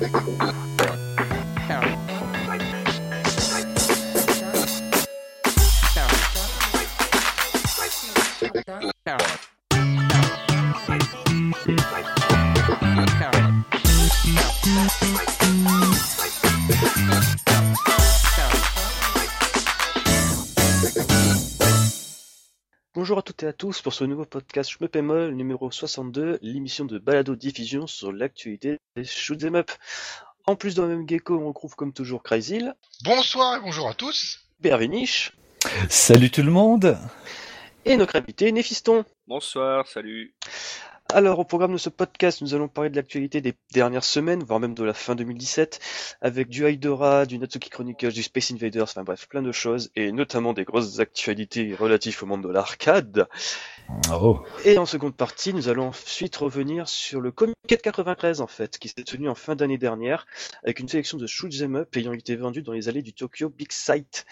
Thank you. Tous pour ce nouveau podcast Je me pémol numéro 62, l'émission de balado diffusion sur l'actualité des shoot'em up. En plus dans le même gecko, on retrouve comme toujours Crazyl, Bonsoir et bonjour à tous. Berviniche Salut tout le monde et notre invité Néphiston. Bonsoir, salut. Alors, au programme de ce podcast, nous allons parler de l'actualité des dernières semaines, voire même de la fin 2017, avec du Hydora, du Natsuki Chronicles, du Space Invaders, enfin bref, plein de choses, et notamment des grosses actualités relatives au monde de l'arcade. Oh, Et en seconde partie, nous allons ensuite revenir sur le Comic 93, en fait, qui s'est tenu en fin d'année dernière, avec une sélection de shoot'em up ayant été vendus dans les allées du Tokyo Big Sight.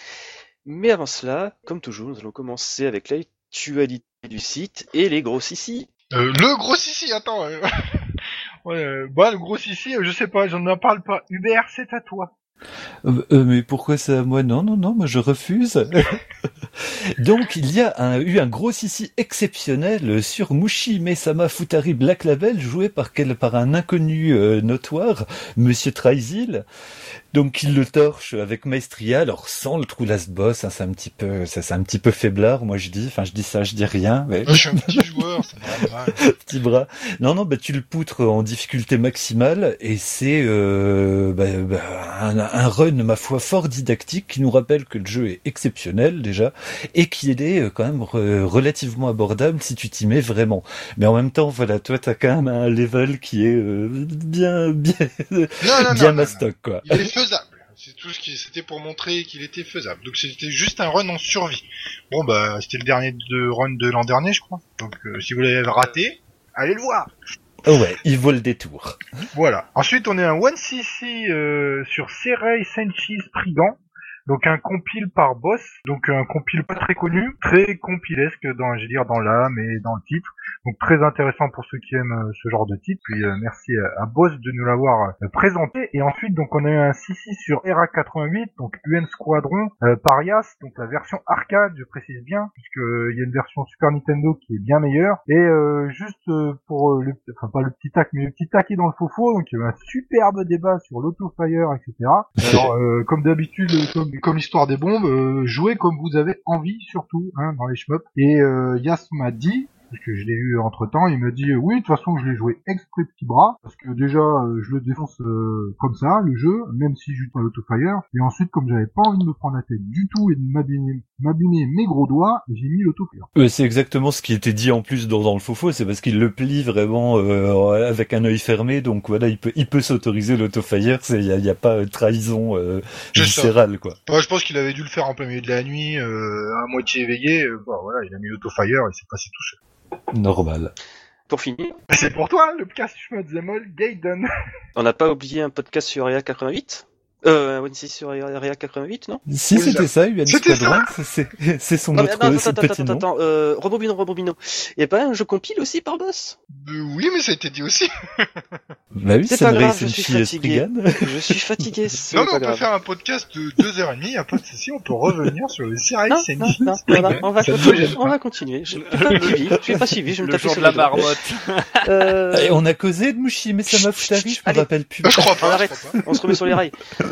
Mais avant cela, comme toujours, nous allons commencer avec l'actualité du site et les gros sissi. Euh, le gros Sissi, attends. euh, euh, bah, le gros Sissi, euh, je sais pas, j'en en parle pas. Hubert, c'est à toi. Euh, mais pourquoi à moi Non, non, non, moi je refuse. Donc il y a eu un gros ici exceptionnel sur Mushi Mesama Futari Black Label joué par quel par un inconnu notoire, Monsieur Trysil. Donc il le torche avec maestria, alors sans le trou last boss, hein, c'est un petit peu, ça c'est un petit peu faiblard, moi je dis, enfin je dis ça, je dis rien, mais je suis un petit joueur, petit bras. Non, non, bah tu le poutres en difficulté maximale et c'est euh, bah, bah, un, un run, ma foi, fort didactique qui nous rappelle que le jeu est exceptionnel déjà et qu'il est euh, quand même re- relativement abordable si tu t'y mets vraiment. Mais en même temps, voilà, toi t'as quand même un level qui est euh, bien, bien, Non, non, non, bien non, mastoc quoi. Il faisable. C'est tout ce qui, c'était pour montrer qu'il était faisable. Donc c'était juste un run en survie. Bon bah, c'était le dernier de run de l'an dernier, je crois. Donc euh, si vous l'avez raté, allez le voir. Oh ouais, il vaut le détour. Voilà. Ensuite, on est un 1cc euh, sur Serei Senshi Spriggan. Donc un compile par boss, donc un compile pas très connu, très compilesque dans, je veux dire, dans l'âme et dans le titre. Donc très intéressant pour ceux qui aiment euh, ce genre de titre. Puis euh, merci à, à Boss de nous l'avoir euh, présenté. Et ensuite, donc on a eu un 6 sur ERA 88, donc UN Squadron euh, Parias, donc la version arcade, je précise bien, puisque euh, il y a une version Super Nintendo qui est bien meilleure. Et euh, juste euh, pour euh, le, enfin pas le petit tac, mais le petit taquet dans le faux donc il y a eu un superbe débat sur l'autofire, etc. Alors euh, comme d'habitude, euh, comme, comme l'histoire des bombes, euh, jouez comme vous avez envie, surtout hein, dans les shmups. Et euh, Yas m'a dit parce que je l'ai eu entre temps, il m'a dit euh, oui de toute façon je l'ai joué exprès petit bras parce que déjà euh, je le défonce euh, comme ça le jeu même si je joue pas l'autofire et ensuite comme j'avais pas envie de me prendre la tête du tout et de m'abîmer m'abîmer mes gros doigts j'ai mis l'autofire. Euh, c'est exactement ce qui était dit en plus dans, dans le faux c'est parce qu'il le plie vraiment euh, avec un œil fermé, donc voilà, il peut, il peut s'autoriser l'autofire, il n'y a, y a pas euh, trahison euh, viscérale quoi. Moi je pense qu'il avait dû le faire en plein milieu de la nuit euh, à moitié éveillé euh, bon voilà il a mis l'autofire et c'est passé tout seul. Normal. Pour finir, C'est pour toi le podcast Schmutzemol Gaiden. on n'a pas oublié un podcast sur Area 88 Euh, un 1 sur Area 88, non? Si Oui, c'était ça, UN C'était Squadron, c'est c'est son Non, autre attends, c'est attends, le petit attends, nom. attends, euh, Rebobino, Rebobino. Il y a pas un jeu compile aussi par boss Euh, oui mais ça a été dit aussi. Bah oui, C'est pas grave, je suis fatigué. Je suis fatigué, c'est Non mais on peut grave. faire un podcast de deux heures et demie, y a pas de souci, on peut revenir sur les séries Non, non, non, on va continuer, on pas. va continuer. Je n'ai pas suivi, je n'ai pas suivi, je vais me jour sur de la marmotte. Euh, Et on a causé de Mushi, mais ça m'a Futari, je me rappelle plus. Je crois on pas. je arrête, crois pas. on se remet sur les rails.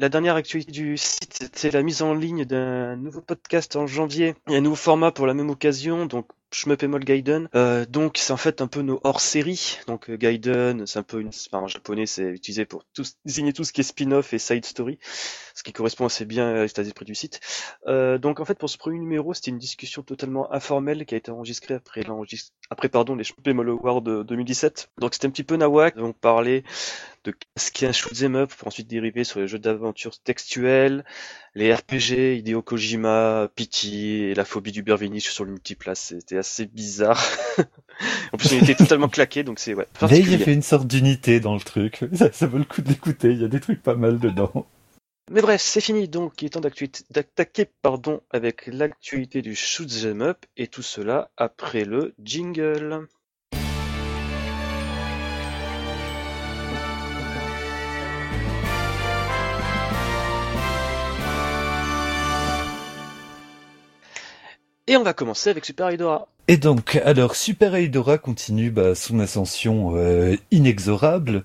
La dernière actualité du site, c'était la mise en ligne d'un nouveau podcast en janvier. A un nouveau format pour la même occasion, donc Shmup et Gaiden. Euh, donc c'est en fait un peu nos hors-séries. Donc euh, Gaiden, c'est un peu une, en japonais, c'est utilisé pour désigner tout ce qui est spin-off et side story, ce qui correspond assez bien à l'état d'esprit du site. Euh, donc en fait pour ce premier numéro, c'était une discussion totalement informelle qui a été enregistrée après l'enregistre, après pardon les Shmup et Awards de 2017. Donc c'était un petit peu nawak. On parlait de ce qu'est un shoot'em up pour ensuite dériver sur les jeux d'aventure textuels, les RPG, Hideo Kojima, Pity et la phobie du Bervinich sur le multiplace. C'était assez bizarre. en plus, on était totalement claqué, donc c'est ouais. Là, il y particulier. a fait une sorte d'unité dans le truc. Ça, ça vaut le coup de l'écouter, il y a des trucs pas mal dedans. Mais bref, c'est fini donc. Il est temps d'attaquer pardon avec l'actualité du shoot'em up et tout cela après le jingle. Et on va commencer avec Super Eudora. Et donc, alors, Super Eudora continue bah, son ascension euh, inexorable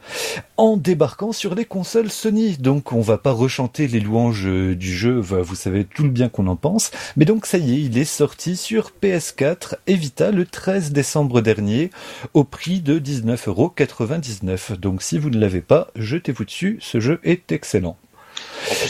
en débarquant sur les consoles Sony. Donc, on va pas rechanter les louanges euh, du jeu, vous savez tout le bien qu'on en pense. Mais donc, ça y est, il est sorti sur PS4 et Vita le 13 décembre dernier au prix de 19,99€. Donc, si vous ne l'avez pas, jetez-vous dessus, ce jeu est excellent.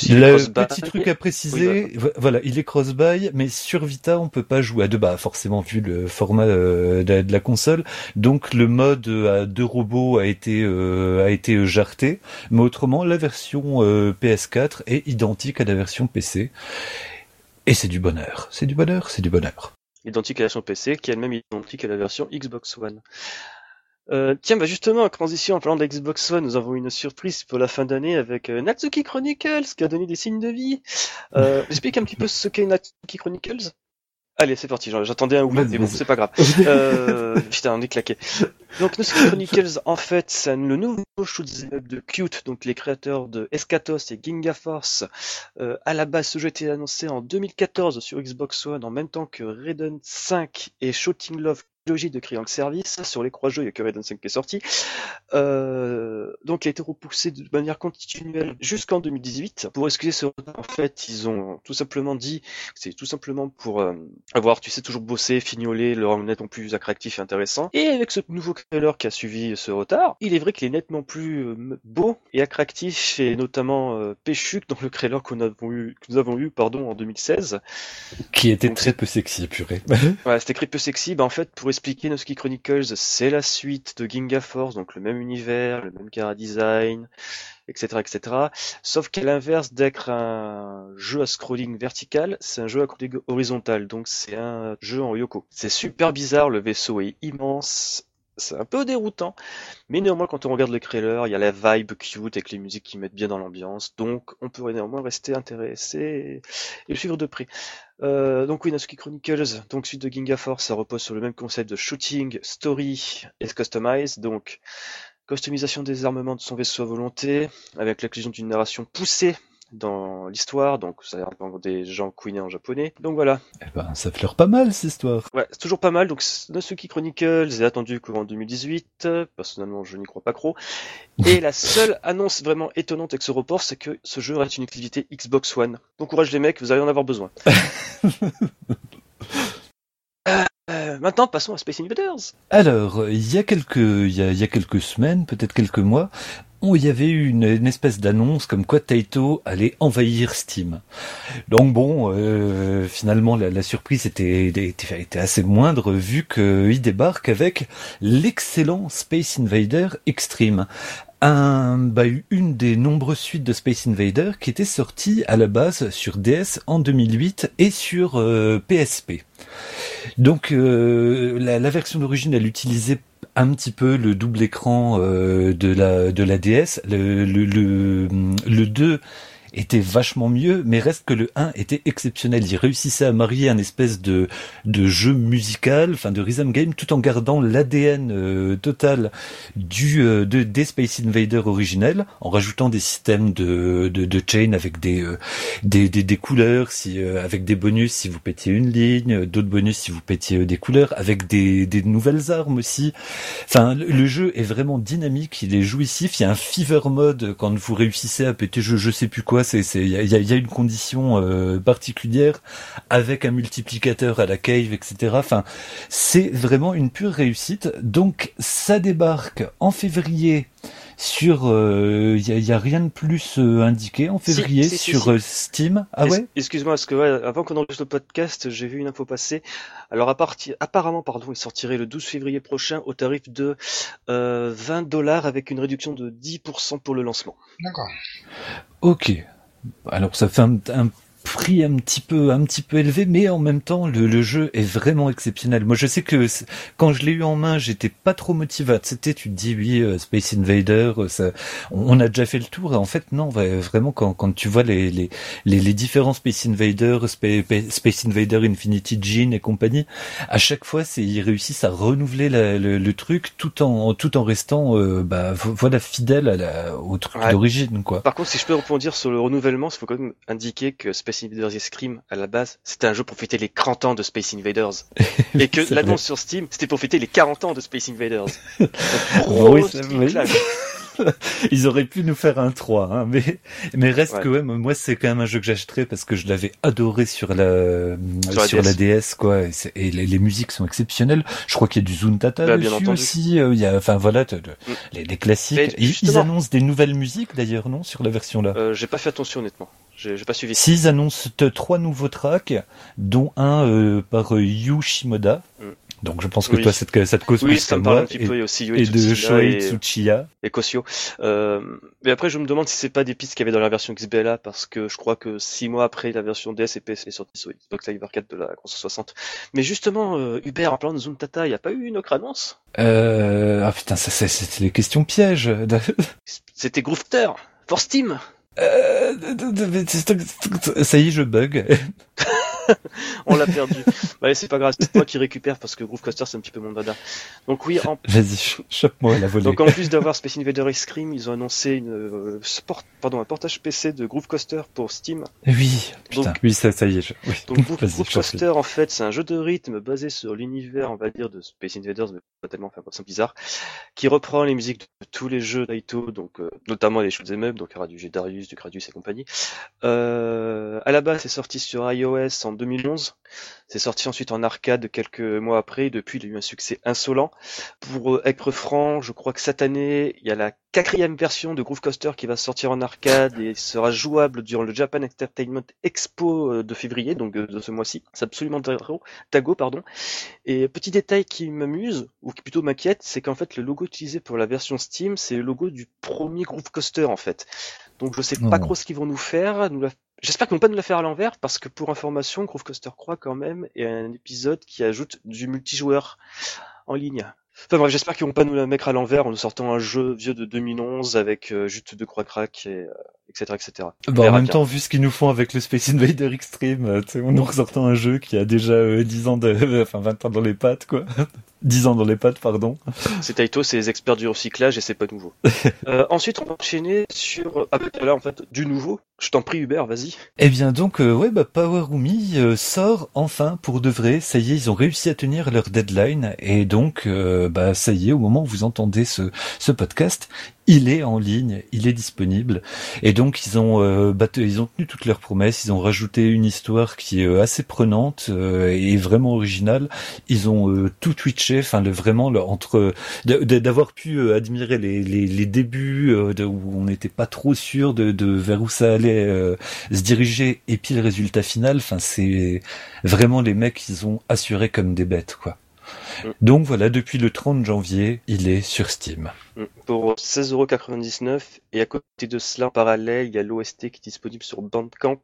Le petit truc à préciser, voilà, il est cross-buy, mais sur Vita, on peut pas jouer. À deux, bah forcément vu le format euh, de, la console, donc le mode à deux robots a été euh, a été jarté, mais autrement la version euh, PS4 est identique à la version PC, et c'est du bonheur, c'est du bonheur, c'est du bonheur. Identique à la version PC, qui est elle-même identique à la version Xbox One. Euh, tiens, bah justement, en transition, en parlant d'Xbox One, nous avons une surprise pour la fin d'année avec euh, Natsuki Chronicles qui a donné des signes de vie. Euh, Explique un petit peu ce qu'est Natsuki Chronicles. Allez, c'est parti. J'attendais un ou mais bon, c'est pas grave. euh, putain, on est claqué. Donc, Natsuki Chronicles, en fait, c'est le nouveau shoot de Cute, donc les créateurs de Escatos et Ginga Force. Euh, à la base, ce jeu été annoncé en 2014 sur Xbox One en même temps que Raiden 5 et Shooting Love trilogie de Kriang Service. Sur les croix jeux, il y a que Raiden 5 qui est sorti. Euh, donc il a été repoussé de manière continuelle jusqu'en 2018. Pour excuser ce retard, en fait, ils ont tout simplement dit que c'est tout simplement pour euh, avoir, tu sais, toujours bossé, fignoler, le rendre nettement plus attractif et intéressant. Et avec ce nouveau trailer qui a suivi ce retard, il est vrai qu'il est nettement plus euh, beau et attractif et notamment euh, péchu que dans le trailer qu'on avons eu, que nous avons eu, pardon, en 2016. Qui était très peu sexy, purée. ouais, c'était très peu sexy. Bah, en fait, pour expliquer Noski Chronicles, c'est la suite de Ginga Force, donc le même univers, le même cara design, etc., etc. Sauf qu'à l'inverse d'être un jeu à scrolling vertical, c'est un jeu à scrolling horizontal, donc c'est un jeu en Yoko. C'est super bizarre, le vaisseau est immense, c'est un peu déroutant, mais néanmoins quand on regarde le trailer, il y a la vibe cute avec les musiques qui mettent bien dans l'ambiance, donc on peut néanmoins rester intéressé et, le suivre de près. Euh, donc oui, Chronicles, donc suite de Ginga Force, ça repose sur le même concept de shooting, story et customize, donc customisation des armements de son vaisseau à volonté, avec l'inclusion d'une narration poussée dans l'histoire, donc ça a l'air des gens couinés en japonais. Donc voilà. Eh ben, ça fleure pas mal cette histoire. Ouais, c'est toujours pas mal. Donc Natsuki Chronicles est attendu courant 2018. Personnellement, je n'y crois pas trop. Et la seule annonce vraiment étonnante avec ce report, c'est que ce jeu reste une activité Xbox One. Bon courage les mecs, vous allez en avoir besoin. Euh, maintenant, passons à Space Invaders. Alors, il y a quelques, il y a, il y a quelques semaines, peut-être quelques mois, il y avait eu une, espèce d'annonce comme quoi Taito allait envahir Steam. Donc bon, euh, finalement la, surprise était, assez moindre vu qu'il débarque avec l'excellent Space Invader Extreme. Bah, une des nombreuses suites de Space Invader qui était sortie à la base sur DS en 2008 et sur PSP. Euh, Donc euh, la, la version d'origine, elle utilisait un petit peu le double écran euh, de la de la DS. Le, le, le, le 2 était vachement mieux, mais reste que le 1 était exceptionnel. Il réussissait à marier un espèce de, de jeu musical, enfin de rhythm game, tout en gardant l'ADN euh, total du euh, de, des Space Invader originels, en rajoutant des systèmes de, de, de chain avec des, euh, des, des, couleurs, si, avec des bonus si vous pétiez une ligne, d'autres bonus si vous pétiez des couleurs, avec des, des nouvelles armes aussi. Enfin, le, jeu est vraiment dynamique, il est jouissif. Il y a un fever mode quand vous réussissez à péter je, je sais plus quoi c'est il y a, une condition euh, particulière avec un multiplicateur à la cave, etc. Enfin, c'est vraiment une pure réussite. Donc ça débarque en février sur il euh, y, a, rien de plus euh, indiqué en février sur Steam. Ah ouais? Excuse-moi parce que ouais, avant qu'on enregistre le podcast, j'ai vu une info passer. Alors à partir, apparemment pardon, il sortirait le 12 février prochain au tarif de 20 dollars avec une réduction de 10% pour le lancement. D'accord. Ok. Alors ça fait un, un prix un petit peu un petit peu élevé, mais en même temps le, le jeu est vraiment exceptionnel. Moi je sais que quand je l'ai eu en main, j'étais pas trop motivé. C'était tu te dis oui euh, Space Invader, euh, ça, on, a déjà fait le tour. Et en fait non, vraiment quand, quand tu vois les, les, les, différents Space Invader, Space, Invader Infinity Gene et compagnie, à chaque fois c'est ils réussissent à renouveler le, le, truc tout en tout en restant euh, bah voilà fidèle à la, au truc d'origine quoi. Par contre si je peux rebondir sur le renouvellement, il faut quand même indiquer que Space Invaders et Scream à la base, c'était un jeu pour fêter les 40 ans de Space Invaders. et que l'annonce sur Steam, c'était pour fêter les 40 ans de Space Invaders. Donc, oui. Ils auraient pu nous faire un 3, hein, mais, mais reste Ouais. que moi c'est quand même un jeu que j'achèterais parce que je l'avais adoré sur la, Sur sur, la la, DS. Quoi, et, les, les musiques sont exceptionnelles. Je crois qu'il y a du Zuntata Bah, bien dessus entendu. aussi, euh, il y a, enfin voilà, de- de- Mm. les, les classiques. Ils, annoncent des nouvelles musiques d'ailleurs, non, sur la version là. Euh, j'ai pas fait attention honnêtement. J'ai pas suivi. S'ils annoncent t- trois nouveaux tracks, dont un euh, par euh, Yu Shimoda. Mm. Donc je pense que Oui. toi, ça te, ça te cause Oui, plus ça me parle moi. un petit et, peu. A aussi et de Shoei et, Tsuchiya. et Kosio. Euh, mais après, je me demande si c'est pas des pistes qu'il y avait dans la version XBLA parce que je crois que six mois après la version DS et PS est sortie sur Xbox Live Arcade de la 360. Mais justement, euh, Hubert, en parlant de Zuntata, il n'y a pas eu une autre annonce? Euh, ah putain, ça c'est c'est les questions pièges. C'était Groovester for Steam. Euh, ça y est, je bug. On l'a perdu. bah, c'est pas grave, c'est moi qui récupère parce que Groovecoaster c'est un petit peu mon dada. Donc oui, en Vas-y, ch- chope-moi la volée. Donc en plus d'avoir Space Invader Ice Cream, ils ont annoncé une euh, sport, pardon, un portage PC de Groove Coaster pour Steam. Oui, putain, Donc- oui, ça, ça y est. Je... Oui. Donc Groove, Groove. Coaster en fait, c'est un jeu de rythme basé sur l'univers, on va dire, de Space Invaders, mais pas tellement, enfin, c'est bizarre, qui reprend les musiques de tous les jeux d'Aito, donc euh, notamment les shoot'em up, donc il y aura du G-Darius, du Gradius et compagnie. Euh, à la base, c'est sorti sur iOS en 2011. C'est sorti ensuite en arcade quelques mois après. Depuis, il a eu un succès insolent. Pour euh, être franc, je crois que cette année, il y a la quatrième version de Groove Coaster qui va sortir en arcade et sera jouable durant le Japan Entertainment Expo euh, de février, donc euh, de ce mois-ci. C'est absolument dago, pardon. Et petit détail qui m'amuse, ou qui plutôt m'inquiète, c'est qu'en fait, le logo utilisé pour la version Steam, c'est le logo du premier Groove Coaster, en fait. Donc je sais pas Oh. trop ce qu'ils vont nous faire. Nous la- J'espère qu'ils vont pas nous la faire à l'envers, parce que pour information, Groove Coaster croit quand même, et un épisode qui ajoute du multijoueur en ligne. Enfin bref, j'espère qu'ils vont pas nous la mettre à l'envers en nous sortant un jeu vieux de 2011 avec euh, juste deux croix crack et euh, etc etc. On Bon, en même bien. temps, vu ce qu'ils nous font avec le Space Invader Extreme, euh, sais, en nous ressortant un jeu qui a déjà euh, 10 ans de, enfin 20 ans dans les pattes, quoi. 10 ans dans les pattes, pardon. C'est Taito, c'est les experts du recyclage et c'est pas nouveau. euh, ensuite, on va enchaîner sur ah, bah, là en fait du nouveau. Je t'en prie Hubert, vas-y. Eh bien donc, euh, ouais, bah, Power Umi euh, sort enfin pour de vrai. Ça y est, ils ont réussi à tenir leur deadline. Et donc, euh, bah, ça y est, au moment où vous entendez ce, ce podcast, il est en ligne, il est disponible. Et donc, ils ont, euh, te- ils ont tenu toutes leurs promesses. Ils ont rajouté une histoire qui est euh, assez prenante euh, et vraiment originale. Ils ont euh, tout twitché, enfin, le, vraiment, le, entre d'avoir pu euh, admirer les, les, les débuts euh, où on n'était pas trop sûr de, de vers où ça allait se diriger et puis le résultat final enfin c'est vraiment les mecs ils ont assuré comme des bêtes quoi Mm. donc voilà depuis le 30 janvier il est sur Steam Mm. Pour 16,99€ et à côté de cela en parallèle, il y a l'OST qui est disponible sur Bandcamp.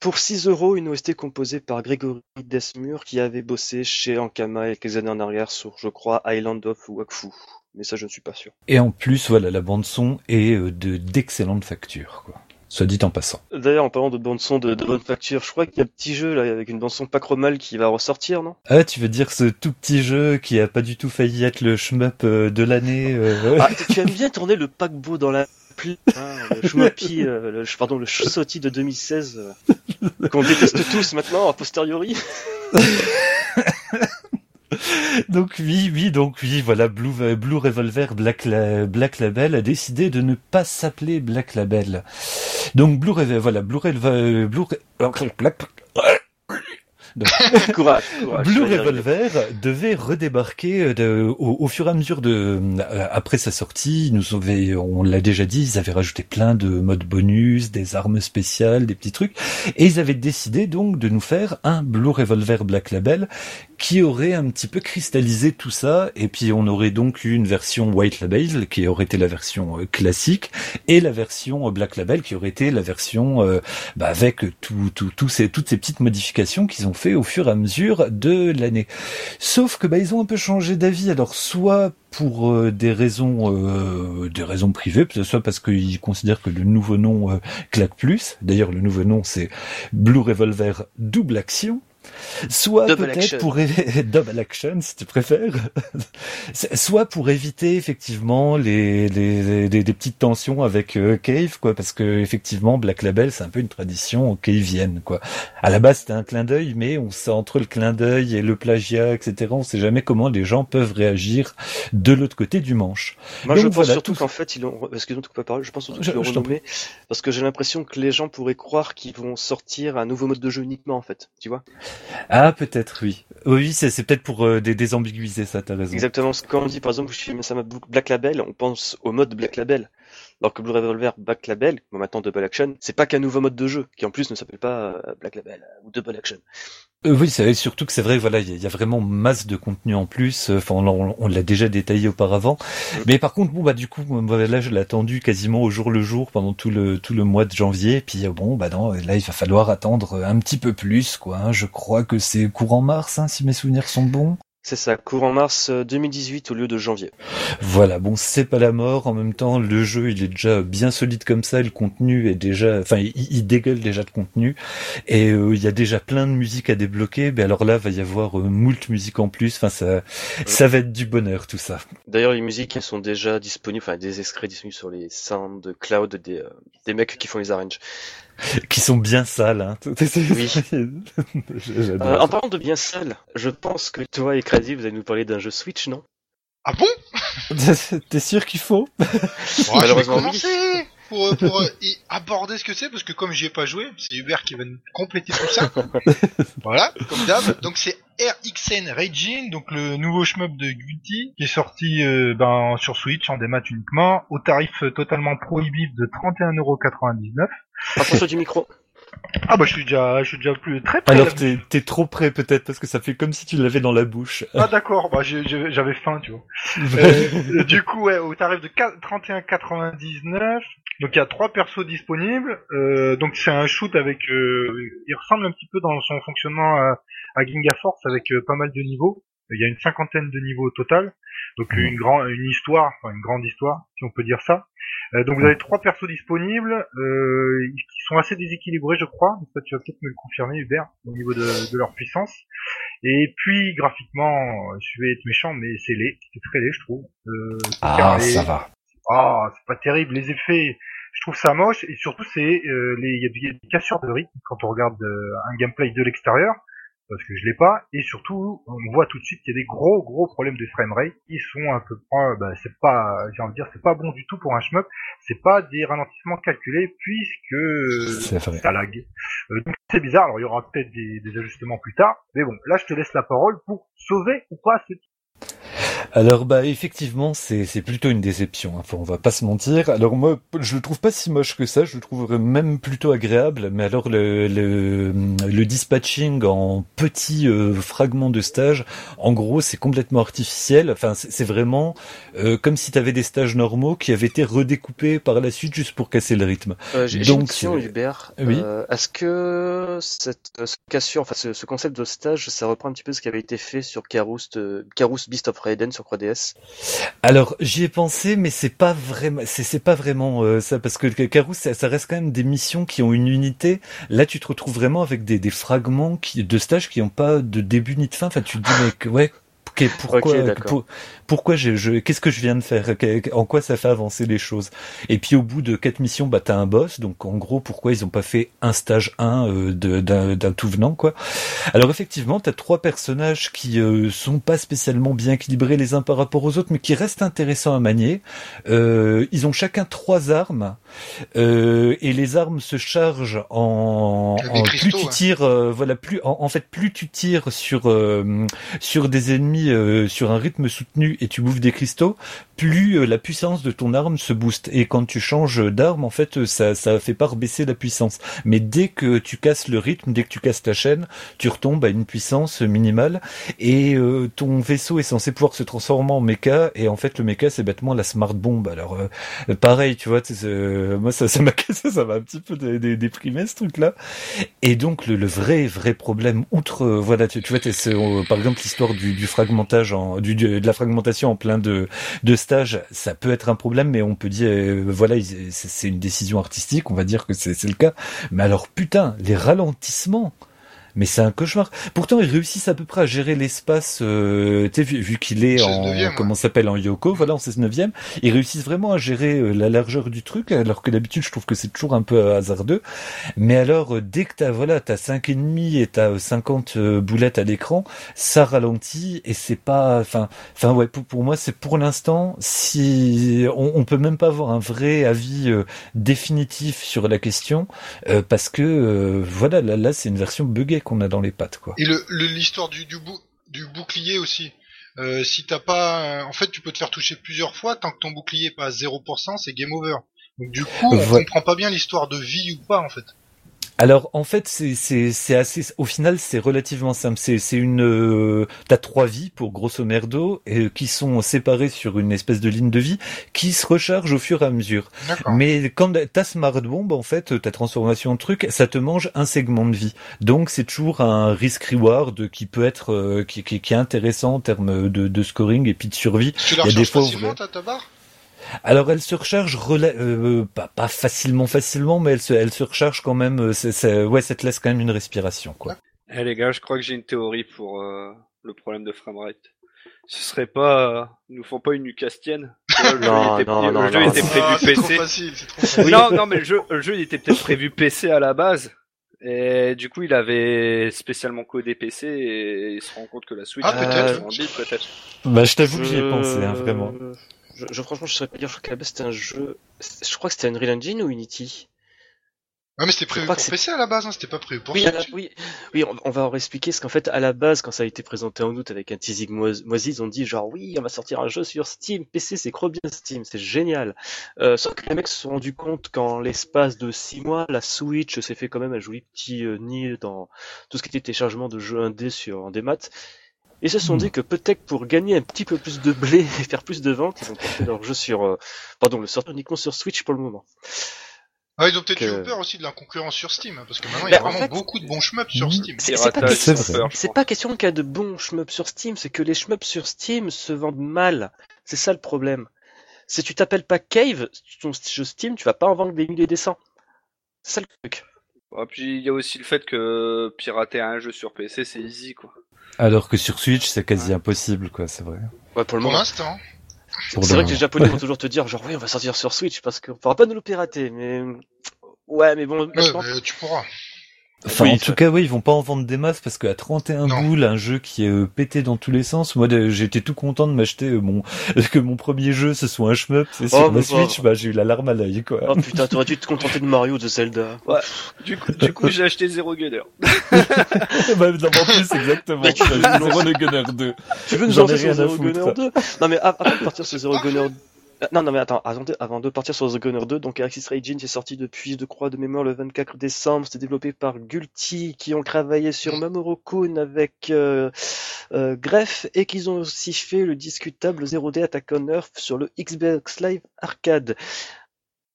Pour 6 euros, une OST composée par Grégory Desmur qui avait bossé chez Ankama il y a quelques années en arrière sur, je crois, Island of Wakfu. Mais ça, je ne suis pas sûr. et en plus voilà la bande son est euh, de d'excellente facture quoi soit dit en passant. D'ailleurs, en parlant de bande son de, de bonne facture, je crois qu'il y a un petit jeu là avec une bande son pas chromal qui va ressortir, non? Ah tu veux dire ce tout petit jeu qui a pas du tout failli être le shmup euh, de l'année euh, Ah, tu aimes bien tourner le paquebot dans la pluie, hein, le euh, le, pardon, le Shosoti de 2016, euh, qu'on déteste tous maintenant, a posteriori. Donc oui, oui, donc oui, voilà, Blue, Blue Revolver Black, La- Black Label a décidé de ne pas s'appeler Black Label. Donc Blue Revolver, voilà, Blue Revolver, Blue Re- courage, courage. Blue. Revolver devait redébarquer euh, de- au, au fur et à mesure de euh, après sa sortie. Ils Nous avaient, on l'a déjà dit, ils avaient rajouté plein de modes bonus, des armes spéciales, des petits trucs, et ils avaient décidé donc de nous faire un Blue Revolver Black Label qui aurait un petit peu cristallisé tout ça, et puis on aurait donc eu une version White Label qui aurait été la version euh, classique, et la version Black Label qui aurait été la version euh, bah, avec tout, tout, tout ces, toutes ces petites modifications qu'ils ont fait au fur et à mesure de l'année. Sauf que bah, ils ont un peu changé d'avis. Alors soit pour euh, des raisons euh, des raisons privées, soit parce qu'ils considèrent que le nouveau nom euh, claque plus. D'ailleurs, le nouveau nom c'est Blue Revolver Double Action. Soit peut-être pour double action si tu préfères. Soit pour éviter effectivement les, les, les- des petites tensions avec euh, Cave quoi parce que effectivement Black Label c'est un peu une tradition cavienne quoi. À la base c'était un clin d'œil mais on sait entre le clin d'œil et le plagiat etc on sait jamais comment les gens peuvent réagir de l'autre côté du manche. Moi, Donc je pense voilà, surtout tout- qu'en fait, ils l'ont. Excuse-moi de parole. Je pense surtout qu'ils l'ont renommé parce que j'ai l'impression que les gens pourraient croire qu'ils vont sortir un nouveau mode de jeu uniquement, en fait. Tu vois Ah peut-être oui. Oui c'est peut-être pour euh, dé- désambiguiser ça t'as raison. Exactement. Quand on dit, par exemple, je suis Masama Black Label, on pense au mode Black Label. Alors que Blue Revolver Black Label, maintenant Double Action, c'est pas qu'un nouveau mode de jeu qui en plus ne s'appelle pas euh, Black Label euh, ou Double Action. Euh, oui, c'est surtout que c'est vrai, voilà, il y, a- il y a vraiment masse de contenu en plus. euh, Enfin, on, on l'a déjà détaillé auparavant. Mm. Mais par contre, bon bah du coup, moi, là, je l'ai attendu quasiment au jour le jour pendant tout le tout le mois de janvier. Puis euh, bon, bah non, là, il va falloir attendre un petit peu plus, quoi. hein. Je crois que c'est courant mars, hein, si mes souvenirs sont bons. C'est ça, courant mars euh, 2018 au lieu de janvier. Voilà, bon, c'est pas la mort. En même temps, le jeu, il est déjà bien solide comme ça. Le contenu est déjà, enfin, il, il dégueule déjà de contenu. Et euh, il y a déjà plein de musique à débloquer. Mais alors là, va y avoir euh, moult musique en plus. Enfin, ça, ça va être du bonheur, tout ça. D'ailleurs, les musiques elles sont déjà disponibles, enfin des extraits disponibles sur les SoundCloud des, euh, des mecs qui font les arranges. Qui sont bien sales, hein. Oui. J'adore. Euh, en parlant de bien sale, je pense que toi et Crazy, vous allez nous parler d'un jeu Switch, non? Ah bon? T'es sûr qu'il faut? Bon, Je vais Malheureusement, commencer pour, euh, pour euh, y aborder ce que c'est, parce que comme j'y ai pas joué, c'est Hubert qui va nous compléter tout ça. voilà, comme d'hab. Donc c'est RXN Raging, donc le nouveau shmup de Guilty, qui est sorti euh, ben, sur Switch en démat uniquement, au tarif totalement prohibif de 31,99€. Attention du micro. Ah bah je suis déjà, je suis déjà plus très près. Alors t'es t'es trop près peut-être parce que ça fait comme si tu l'avais dans la bouche. Ah d'accord, bah j'ai- j'ai- j'avais faim, tu vois. Euh, du coup, ouais, au tarif de 4 31,99. Donc il y a trois persos disponibles. Euh, donc c'est un shoot avec. euh, il ressemble un petit peu dans son fonctionnement à, à Ginga Force avec euh, pas mal de niveaux. Il y a une cinquantaine de niveaux au total. Donc une grande, une histoire, enfin une grande histoire, si on peut dire ça. Euh, donc vous avez trois persos disponibles euh, qui sont assez déséquilibrés, je crois. Donc ça, tu vas peut-être me le confirmer, Hubert, au niveau de, de leur puissance. Et puis graphiquement, je vais être méchant, mais c'est laid, c'est très laid, je trouve. Euh, Ah, carré. ça va. Ah, c'est pas terrible. Les effets, je trouve ça moche. Et surtout, c'est euh, les, il y, a des- il y a des cassures de rythme quand on regarde euh, un gameplay de l'extérieur, parce que je l'ai pas. Et surtout, on voit tout de suite qu'il y a des gros gros problèmes de framerate. Ils sont un peu, ah, bah, c'est pas, j'ai envie de dire, c'est pas bon du tout pour un shmup. C'est pas des ralentissements calculés puisque ça lag. Euh, donc c'est bizarre. Alors il y aura peut-être des, des ajustements plus tard. Mais bon, là je te laisse la parole pour sauver ou pas ce Alors bah effectivement c'est c'est plutôt une déception. Enfin on va pas se mentir. Alors moi je le trouve pas si moche que ça. Je le trouve même plutôt agréable. Mais alors le le, le dispatching en petits euh, fragments de stage, en gros c'est complètement artificiel. Enfin c'est vraiment euh, comme si t'avais des stages normaux qui avaient été redécoupés par la suite juste pour casser le rythme. Euh, J'ai une Donc, question, euh, Hubert. oui. Euh, Est-ce que cette euh, cassure, enfin ce, ce concept de stage, ça reprend un petit peu ce qui avait été fait sur Karust, euh, Karust Beast of Raiden sur 3DS Alors j'y ai pensé, mais c'est pas vraiment, c'est pas vraiment euh, ça parce que Carous, ça, reste quand même des missions qui ont une unité. Là, tu te retrouves vraiment avec des, fragments de stages qui ont pas de début ni de fin. Enfin, tu te dis ouais. Ok, pourquoi, pour- pourquoi je, je qu'est-ce que je viens de faire? En quoi ça fait avancer les choses? Et puis au bout de quatre missions, bah t'as un boss. Donc en gros, pourquoi ils ont pas fait un stage 1 euh, d'un tout venant quoi? Alors effectivement, t'as trois personnages qui euh, sont pas spécialement bien équilibrés les uns par rapport aux autres, mais qui restent intéressants à manier. Euh, ils ont chacun trois armes euh, et les armes se chargent en, en- cristaux, plus tu ouais. tires, euh, voilà, plus en, en fait plus tu tires sur euh, sur des ennemis sur un rythme soutenu et tu bouffes des cristaux, plus euh, la puissance de ton arme se booste. Et quand tu changes d'arme, en fait, ça ça fait pas baisser la puissance. Mais dès que tu casses le rythme, dès que tu casses ta chaîne, tu retombes à une puissance minimale et euh, ton vaisseau est censé pouvoir se transformer en méca et en fait le méca c'est bêtement la smart bomb. Alors euh, pareil, tu vois, euh, moi ça ça m'a cassé, ça m'a un petit peu dé- dé- déprimé ce truc là. Et donc le, le vrai vrai problème outre euh, voilà, tu, tu vois, par exemple l'histoire du, du fragmentage en du- de la fragmentation en plein de de stages, ça peut être un problème mais on peut dire euh, voilà, c'est une décision artistique, on va dire que c'est le cas. Mais alors putain, les ralentissements Mais c'est un cauchemar. Pourtant, ils réussissent à peu près à gérer l'espace, euh, tu sais, vu, vu qu'il est en, 16e, ouais. comment s'appelle, en Yoko, voilà, en 16 e ils réussissent vraiment à gérer euh, la largeur du truc, alors que d'habitude, je trouve que c'est toujours un peu hasardeux. Mais alors, euh, dès que t'as, voilà, t'as cinq et demi et t'as euh, 50 euh, boulettes à l'écran, ça ralentit et c'est pas, enfin, enfin, ouais, pour, pour moi, c'est pour l'instant, si, on, on peut même pas avoir un vrai avis euh, définitif sur la question, euh, parce que, euh, voilà, là, là, c'est une version buggée qu'on a dans les pattes, quoi. Et le- l'histoire du, du, bou- du bouclier aussi. Euh, si t'as pas, euh, en fait, tu peux te faire toucher plusieurs fois tant que ton bouclier est pas à 0%, c'est game over. Donc du coup, on Ouais. comprend pas bien l'histoire de vie ou pas en fait. Alors en fait c'est c'est c'est assez au final c'est relativement simple c'est c'est une euh, t'as trois vies pour grosso merdo et qui sont séparées sur une espèce de ligne de vie qui se recharge au fur et à mesure. Mais quand ta smart bomb en fait ta transformation en truc ça te mange un segment de vie. Donc c'est toujours un risk reward qui peut être euh, qui, qui qui est intéressant en termes de de scoring et puis de survie. Tu la il y a des fois ta barre? Alors elle se recharge rela- euh, pas pas facilement facilement mais elle se elle se recharge quand même euh, c'est c'est ouais ça te laisse quand même une respiration quoi. Eh les gars, je crois que j'ai une théorie pour euh, le problème de framerate. Ce serait pas, ils nous font pas une Nucastienne. Le jeu, Non, était, non, le non, jeu non. était Ah, prévu c'est trop PC. facile, c'est trop facile. Non, non, mais le jeu, le jeu, il était peut-être prévu PC à la base. Et du coup, il avait spécialement codé PC et il se rend compte que la Switch Ah, peut-être. bit, peut-être. Bah je t'avoue que j'y ai pensé hein, vraiment. Je, je- franchement, je saurais pas dire. Je crois qu'à la base c'était un jeu. Je crois que c'était Unreal Engine ou Unity. Ouais, mais c'était prévu pour PC à la base, hein, c'était pas prévu pour Oui, la- oui, oui, on, va en expliquer parce qu'en fait, à la base, quand ça a été présenté en août avec un teasing mois- moisi, ils ont dit genre oui, on va sortir un jeu sur Steam, PC, c'est trop bien Steam, c'est génial. Euh, sauf que les mecs se sont rendus compte qu'en l'espace de 6 mois, la Switch s'est fait quand même un joli petit euh, nid dans tout ce qui était téléchargement de jeux indés sur en démat. Et se sont Hmm. dit que peut-être pour gagner un petit peu plus de blé et faire plus de ventes, ils ont porté leur jeu sur, euh, pardon, le sortir uniquement sur Switch pour le moment. Ah, ils ont peut-être que- eu peur aussi de la concurrence sur Steam, hein, parce que maintenant il y a Bah, en vraiment fait- beaucoup de bons shmups sur Mhm. Steam. C'est pas pas question qu'il y a de bons shmups sur Steam, c'est que les shmups sur Steam se vendent mal. C'est ça le problème. Si tu t'appelles pas Cave, ton jeu Steam, tu vas pas en vendre des milliers et des cents. C'est ça le truc. Et puis, il y a aussi le fait que pirater un jeu sur PC, c'est easy, quoi. Alors que sur Switch c'est quasi impossible quoi c'est vrai. Ouais, pour le Pour moment. l'instant. C'est vrai que les. Japonais vont toujours te dire, genre, oui, on va sortir sur Switch parce qu'on pourra pas nous le pirater, mais. Ouais, mais bon, Ouais, mais tu pourras. Enfin, Oui, en tout cas, oui, ils vont pas en vendre des masses parce qu'à 31 Non. boules, un jeu qui est euh, pété dans tous les sens. Moi, de- j'étais tout content de m'acheter euh, mon que mon premier jeu ce soit un shmup. C'est sur Oh, ma mais Switch, bon. bah j'ai eu la larme à l'œil, quoi. Oh putain, t'aurais dû te contenter de Mario ou de Zelda. Ouais. Du coup, du coup, j'ai acheté Zero Gunner. bah, non, en plus, exactement. Mais tu- J'ai Zero le Gunner 2. Tu veux nous lancer sur rien à Zero Gunner foutre. 2 Non mais av- avant de partir sur Zero Gunner Euh, Non, non, mais attends, avant de, avant de partir sur The Gunner 2, donc Axis Raging c'est sorti depuis, je crois, de mémoire le 24 décembre. C'était développé par Gulti, qui ont travaillé sur Mamoru avec euh, euh, et qu'ils ont aussi fait le discutable 0D Attack on Earth sur le Xbox Live Arcade.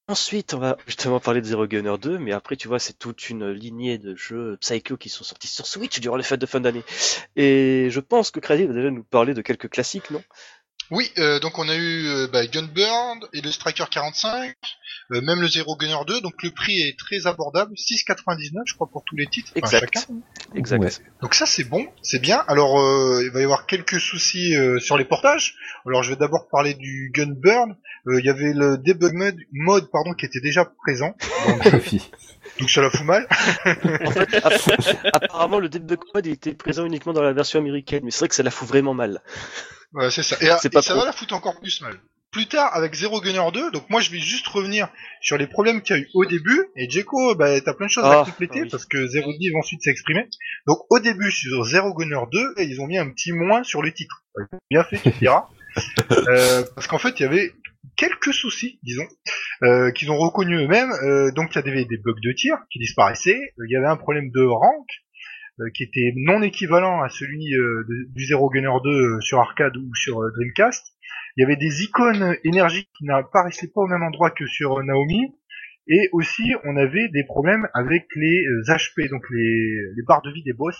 Ensuite, on va justement parler de Zero Gunner 2, mais après, tu vois, c'est toute une lignée de jeux Psycho qui sont sortis sur Switch durant les fêtes de fin d'année. Et je pense que Crazy va déjà nous parler de quelques classiques, non? Oui, euh, donc on a eu euh, bah, Gunburn et le Striker 45, euh, même le Zero Gunner 2, donc le prix est très abordable, 6,99 je crois pour tous les titres, enfin, Exact. chacun. Exact. Ouais. Donc ça c'est bon, c'est bien. Alors euh, il va y avoir quelques soucis euh, sur les portages. Alors je vais d'abord parler du Gunburn. Euh, Il y avait le debug mode, mode pardon, qui était déjà présent, donc ça la fout mal. En fait, app- apparemment, le debug mode était présent uniquement dans la version américaine, mais c'est vrai que ça la fout vraiment mal. Ouais, c'est ça. Et, C'est et pas ça va la foutre encore plus mal. Plus tard, avec Zero Gunner 2, donc moi je vais juste revenir sur les problèmes qu'il y a eu au début. Et Jeko, bah, t'as plein de choses à Ah, compléter ah oui. parce que Zero Div ensuite s'est exprimé. Donc au début sur Zero Gunner 2, ils ont mis un petit moins sur le titre. Bien fait, tu diras. Euh, parce qu'en fait, il y avait quelques soucis, disons, euh, qu'ils ont reconnus eux-mêmes. Euh, donc il y avait des bugs de tir qui disparaissaient. Il y avait un problème de rank qui était non équivalent à celui euh, de- du Zero Gunner 2 euh, sur arcade ou sur euh, Dreamcast. Il y avait des icônes énergiques qui n'apparaissaient pas au même endroit que sur euh, Naomi. Et aussi, on avait des problèmes avec les euh, HP, donc les, les barres de vie des boss.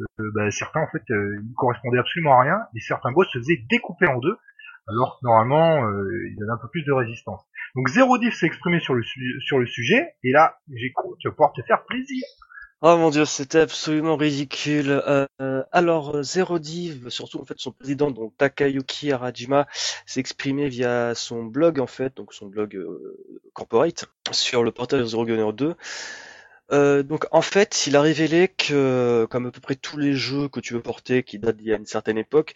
Euh, bah, certains, en fait, euh, ils correspondaient absolument à rien, et certains boss se faisaient découper en deux, alors que normalement, euh, il y avait un peu plus de résistance. Donc Zero Diff s'est exprimé sur le, su- sur le sujet, et là, j'ai tu vas pouvoir te faire plaisir. Oh mon dieu, c'était absolument ridicule. Euh, alors, Zero Div, surtout en fait son président, donc Takayuki Arajima, s'est exprimé via son blog en fait, donc son blog euh, corporate, sur le portail Zero Gunner 2, euh, donc en fait, il a révélé que, comme à peu près tous les jeux que tu veux porter qui datent d'il y a une certaine époque,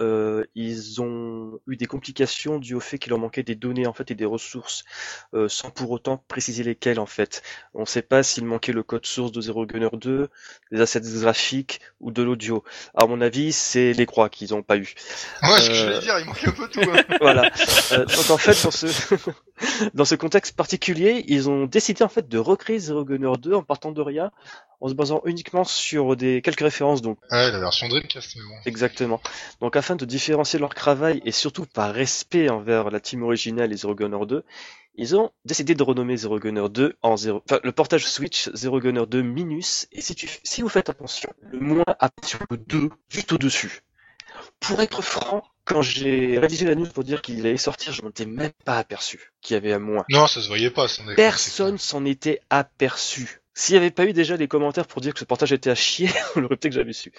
euh, ils ont eu des complications dues au fait qu'il leur manquait des données en fait et des ressources, euh, sans pour autant préciser lesquelles en fait. On ne sait pas s'il manquait le code source de Zero Gunner 2, des assets graphiques ou de l'audio. À mon avis, c'est les croix qu'ils n'ont pas eu. Ouais, ce que je voulais dire, il manque un peu tout. Hein. voilà. donc en fait, dans ce dans ce contexte particulier, ils ont décidé en fait de recréer Zero Gunner 2 en partant de rien, en se basant uniquement sur des quelques références donc. Ouais, la version Dreamcast, mais bon. Exactement. Donc afin de différencier leur travail et surtout par respect envers la team originale et Zero Gunner 2, ils ont décidé de renommer Zero Gunner 2 en zéro, enfin, le portage Switch Zero Gunner 2 Minus, et si tu, si vous faites attention, le moins apparaît sur le 2, juste au-dessus. Pour être franc, quand j'ai rédigé la news pour dire qu'il allait sortir, je m'en étais même pas aperçu qu'il y avait un moins. Non, ça se voyait pas. Personne s'en était aperçu. S'il n'y avait pas eu déjà des commentaires pour dire que ce portage était à chier, on l'aurait peut-être que j'avais su.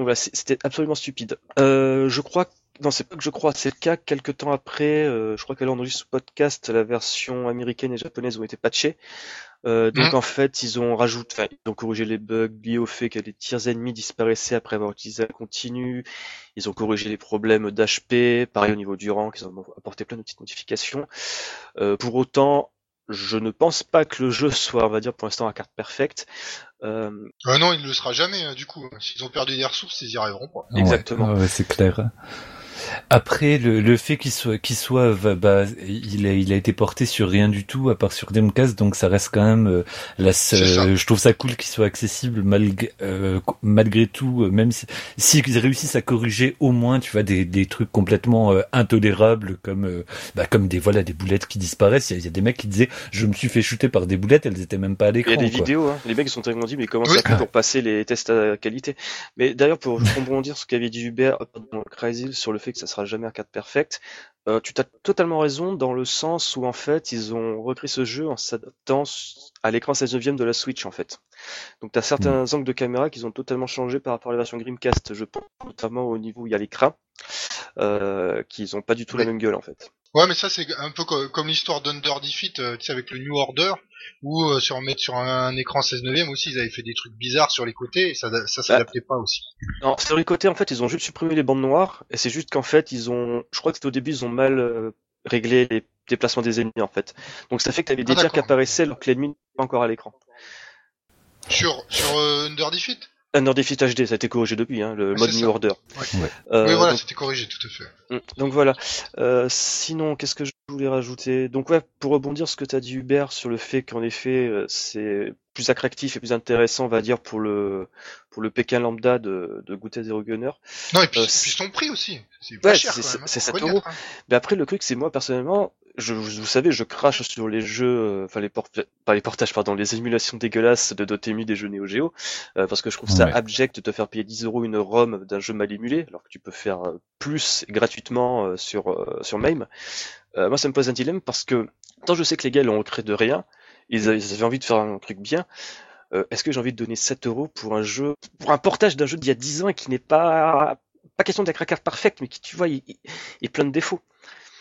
Donc voilà, c'était absolument stupide. Euh, je crois non, c'est pas que je crois, c'est le cas. Quelques temps après, euh, je crois qu'elle enregistre ce podcast, la version américaine et japonaise ont été patchées. Euh, donc mmh. en fait, ils ont rajouté, enfin, ils ont corrigé les bugs liés au fait que les tirs ennemis disparaissaient après avoir utilisé la continue. Ils ont corrigé les problèmes d'HP, pareil au niveau du rank, ils ont apporté plein de petites modifications. Euh, pour autant, je ne pense pas que le jeu soit, on va dire, pour l'instant à carte perfecte. Euh... Euh, non, il ne le sera jamais, hein, du coup. S'ils ont perdu des ressources, ils y arriveront pas. Exactement. Ouais, c'est clair. Après, le, le fait qu'il soit, qu'il soit, bah, il a, il a été porté sur rien du tout à part sur Dreamcast, donc ça reste quand même euh, la. je trouve ça cool qu'il soit accessible malgré, euh, malgré tout, euh, même si s'ils réussissent à corriger au moins, tu vois, des, des trucs complètement intolérables comme, bah, comme des voilà des boulettes qui disparaissent. Il y, a des mecs qui disaient, je me suis fait shooter par des boulettes, elles étaient même pas à l'écran. Il y a des vidéos, hein. les mecs ils sont tellement dit, mais comment ça fait pour passer les tests à qualité Mais d'ailleurs, pour rebondir sur ce qu'avait dit Hubert dans Crazy sur le fait que ça sera jamais un cadre perfect. Euh, tu as totalement raison dans le sens où en fait ils ont recréé ce jeu en s'adaptant à l'écran 16 neuvième de la Switch en fait. Donc tu as certains mm. angles de caméra qui ont totalement changé par rapport à la version Dreamcast, je pense notamment au niveau où il y a l'écran, euh, qui n'ont pas du tout la même gueule en fait. Ouais, mais ça c'est un peu comme l'histoire d'Under Defeat, euh, tu sais, avec le New Order, ou euh, sur mettre sur un, écran 16 neuvième aussi, ils avaient fait des trucs bizarres sur les côtés, et ça, ça s'adaptait pas aussi. Non, sur les côtés, en fait, ils ont juste supprimé les bandes noires, et c'est juste qu'en fait, ils ont, je crois que c'était au début, ils ont mal euh, réglé les déplacements des ennemis, en fait. Donc ça fait que t'avais des ah, tirs qui apparaissaient alors que l'ennemi n'était pas encore à l'écran. Sur, sur Under Defeat? Under Defeat HD, ça a été corrigé depuis, hein, le mode New Order. Ouais. Euh, oui, voilà, c'était corrigé, tout à fait. Mm, donc voilà. Euh, sinon, qu'est-ce que je voulais rajouter? Donc ouais, pour rebondir ce que tu as dit Hubert sur le fait qu'en effet, euh, c'est plus attractif et plus intéressant, on va dire, pour le pour le Pékin lambda de, de goûter Zero Gunner. Non, et puis, euh, puis son prix aussi. C'est pas cher C'est 7 hein, euros. Hein. Mais après, le truc, c'est moi, personnellement, je, vous savez, je crache sur les jeux, euh, enfin les pas les portages, pardon, les émulations dégueulasses de Dotemu des jeux Neo Geo, euh, parce que je trouve ça abject de te faire payer 10 euros une ROM d'un jeu mal émulé, alors que tu peux faire euh, plus gratuitement sur sur MAME. moi, ça me pose un dilemme parce que tant je sais que les gars l'ont créé de rien, ils, avaient envie de faire un truc bien. Est-ce que j'ai envie de donner 7 euros pour un jeu, pour un portage d'un jeu d'il y a 10 ans et qui n'est pas pas question d'être un carte parfaite, mais qui, tu vois, est plein de défauts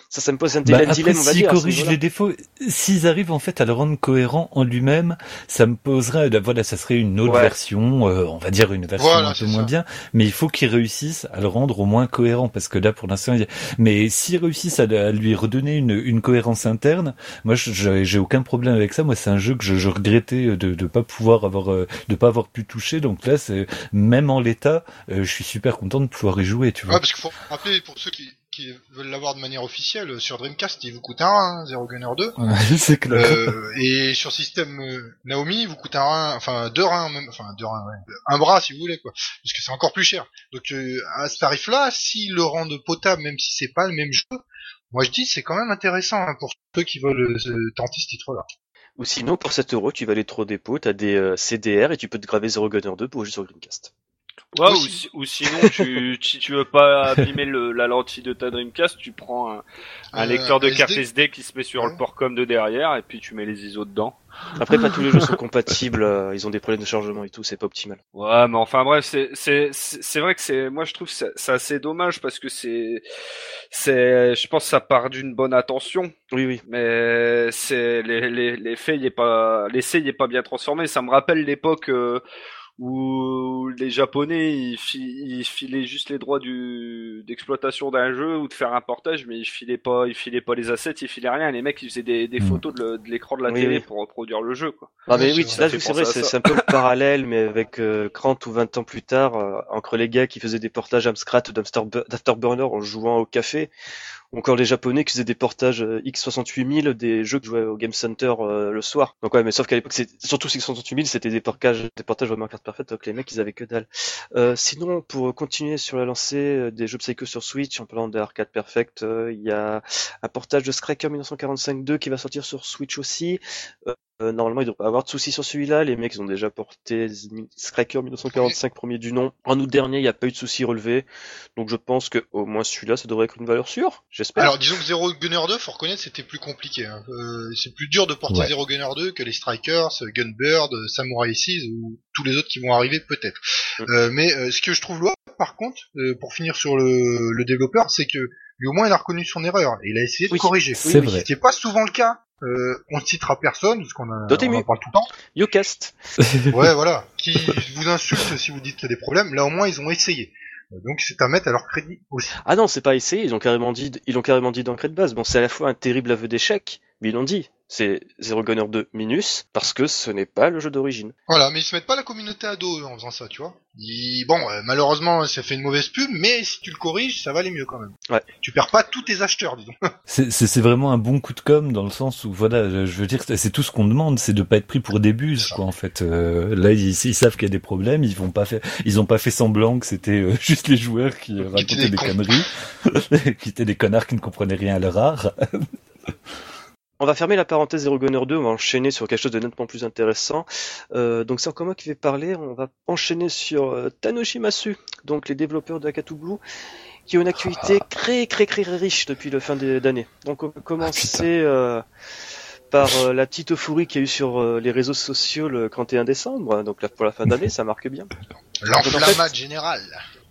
ça, ça me pose un bah, dilemme, on va dire. corrigent les défauts, s'ils arrivent en fait à le rendre cohérent en lui-même, ça me poserait, voilà, ça serait une autre version, euh, on va dire une version un peu moins bien, mais il faut qu'ils réussissent à le rendre au moins cohérent, parce que là, pour l'instant, mais s'ils réussissent à, lui redonner une, une cohérence interne, moi, j'ai aucun problème avec ça. Moi, c'est un jeu que je, je regrettais de ne pas pouvoir avoir, euh, de pas avoir pu toucher. Donc là, c'est même en l'état, euh, je suis super content de pouvoir y jouer, tu vois. Ouais, parce qu'il faut rappeler pour ceux qui qui veulent l'avoir de manière officielle, sur Dreamcast, il vous coûte un rein, Zero Gunner 2. c'est clair. Euh, et sur système euh, Naomi, il vous coûte un rein, enfin deux reins même, enfin deux reins, ouais. un bras si vous voulez quoi, parce que c'est encore plus cher. Donc euh, à ce tarif-là, s'ils le rendent potable, même si c'est pas le même jeu, moi je dis c'est quand même intéressant hein, pour ceux qui veulent tenter ce titre-là. Ou sinon, pour 7 euros, tu vas aller trop dépôt, t'as des CDR et tu peux te graver Zero Gunner 2 pour jouer sur Dreamcast. Ouais, ou, si- ou sinon, tu, si tu veux pas abîmer le, la lentille de ta Dreamcast, tu prends un, un Euh, lecteur de SD. carte SD qui se met sur le Ouais. port com de derrière et puis tu mets les ISO dedans. Après, pas tous les jeux sont compatibles, euh, ils ont des problèmes de chargement et tout, c'est pas optimal. Ouais, mais enfin bref, c'est c'est c'est c'est vrai que c'est moi je trouve c'est assez dommage parce que c'est c'est je pense que ça part d'une bonne intention, Oui, oui. mais c'est les les l'effet il est pas l'essai il est pas bien transformé. Ça me rappelle l'époque euh, où les Japonais ils, fi- ils filaient juste les droits du d'exploitation d'un jeu ou de faire un portage, mais ils filaient pas ils filaient pas les assets, ils filaient rien. Les mecs ils faisaient des, des Mm. photos de l'écran de la Oui, télé oui. pour reproduire le jeu quoi. Ah, mais oui, là, vrai. c'est vrai, Ça c'est un peu le parallèle, mais avec euh, 30 ou 20 ans plus tard, euh, entre les gars qui faisaient des portages Amstrad ou d'Afterbu- d'Afterburner en jouant au café, ou encore les japonais qui faisaient des portages euh, X68000 des jeux que jouaient au Game Center euh, le soir. Donc ouais, mais sauf qu'à l'époque, surtout X68000, c'était des portages, des portages vraiment carte parfaite, donc les mecs, ils avaient que dalle. Euh, sinon, pour continuer sur la lancée euh, des jeux Psycho sur Switch, en parlant de Arcade Perfect, euh, il y a un portage de Scracker 1945-2 qui va sortir sur Switch aussi. Euh, normalement, il devrait pas avoir de soucis sur celui-là. Les mecs, ils ont déjà porté Scracker 1945 premier du nom. En août dernier, il n'y a pas eu de soucis relevés. Donc je pense que au moins celui-là, ça devrait être une valeur sûre. J'espère. Alors disons que Zero Gunner 2, faut reconnaître, c'était plus compliqué. hein. Euh, c'est plus dur de porter Ouais. Zero Gunner 2 que les Strikers, euh, Gunbird, euh, Samurai 6 ou tous les autres qui vont arriver peut-être. Mm. Euh, mais euh, ce que je trouve loin, par contre, euh, pour finir sur le, le développeur, c'est que lui au moins il a reconnu son erreur et il a essayé de Oui, corriger. c'est qui n'est pas souvent le cas. Euh, on ne citera personne parce qu'on a- on en parle tout le temps. Yocast. Ouais, voilà. Qui vous insulte si vous dites qu'il y a des problèmes. Là au moins ils ont essayé. Donc c'est à mettre à leur crédit aussi. Ah non, c'est pas essayé. Ils ont carrément dit, ils l'ont carrément dit d'entrée de base. Bon, c'est à la fois un terrible aveu d'échec, mais ils l'ont dit. C'est Zero Gunner 2 minus parce que ce n'est pas le jeu d'origine. Voilà, mais ils se mettent pas la communauté à dos eux, en faisant ça, tu vois. Ils- Bon, euh, malheureusement, ça fait une mauvaise pub, mais si tu le corriges, ça va aller mieux quand même. Ouais. Tu perds pas tous tes acheteurs, disons. C'est c'est- c'est vraiment un bon coup de com dans le sens où voilà, je veux dire, c'est tout ce qu'on demande, c'est de pas être pris pour des buses, quoi. En fait, Euh, là, ils, ils savent qu'il y a des problèmes, ils vont pas faire, ils ont pas fait semblant que c'était euh, juste les joueurs qui euh, racontaient des des conneries, qui étaient des connards qui ne comprenaient rien à leur art. On va fermer la parenthèse Zero Gunner 2, on va enchaîner sur quelque chose de nettement plus intéressant. Euh, donc c'est encore moi qui vais parler, on va enchaîner sur euh, Tanoshimasu, donc les développeurs de Akatu Blue, qui ont une actualité très très très riche depuis le fin de- d'année. Donc on va commencer euh, par euh, la petite euphorie qu'il y a eu sur euh, les réseaux sociaux le 31 décembre, donc là, pour la fin d'année, ça marque bien. L'enflammade générale.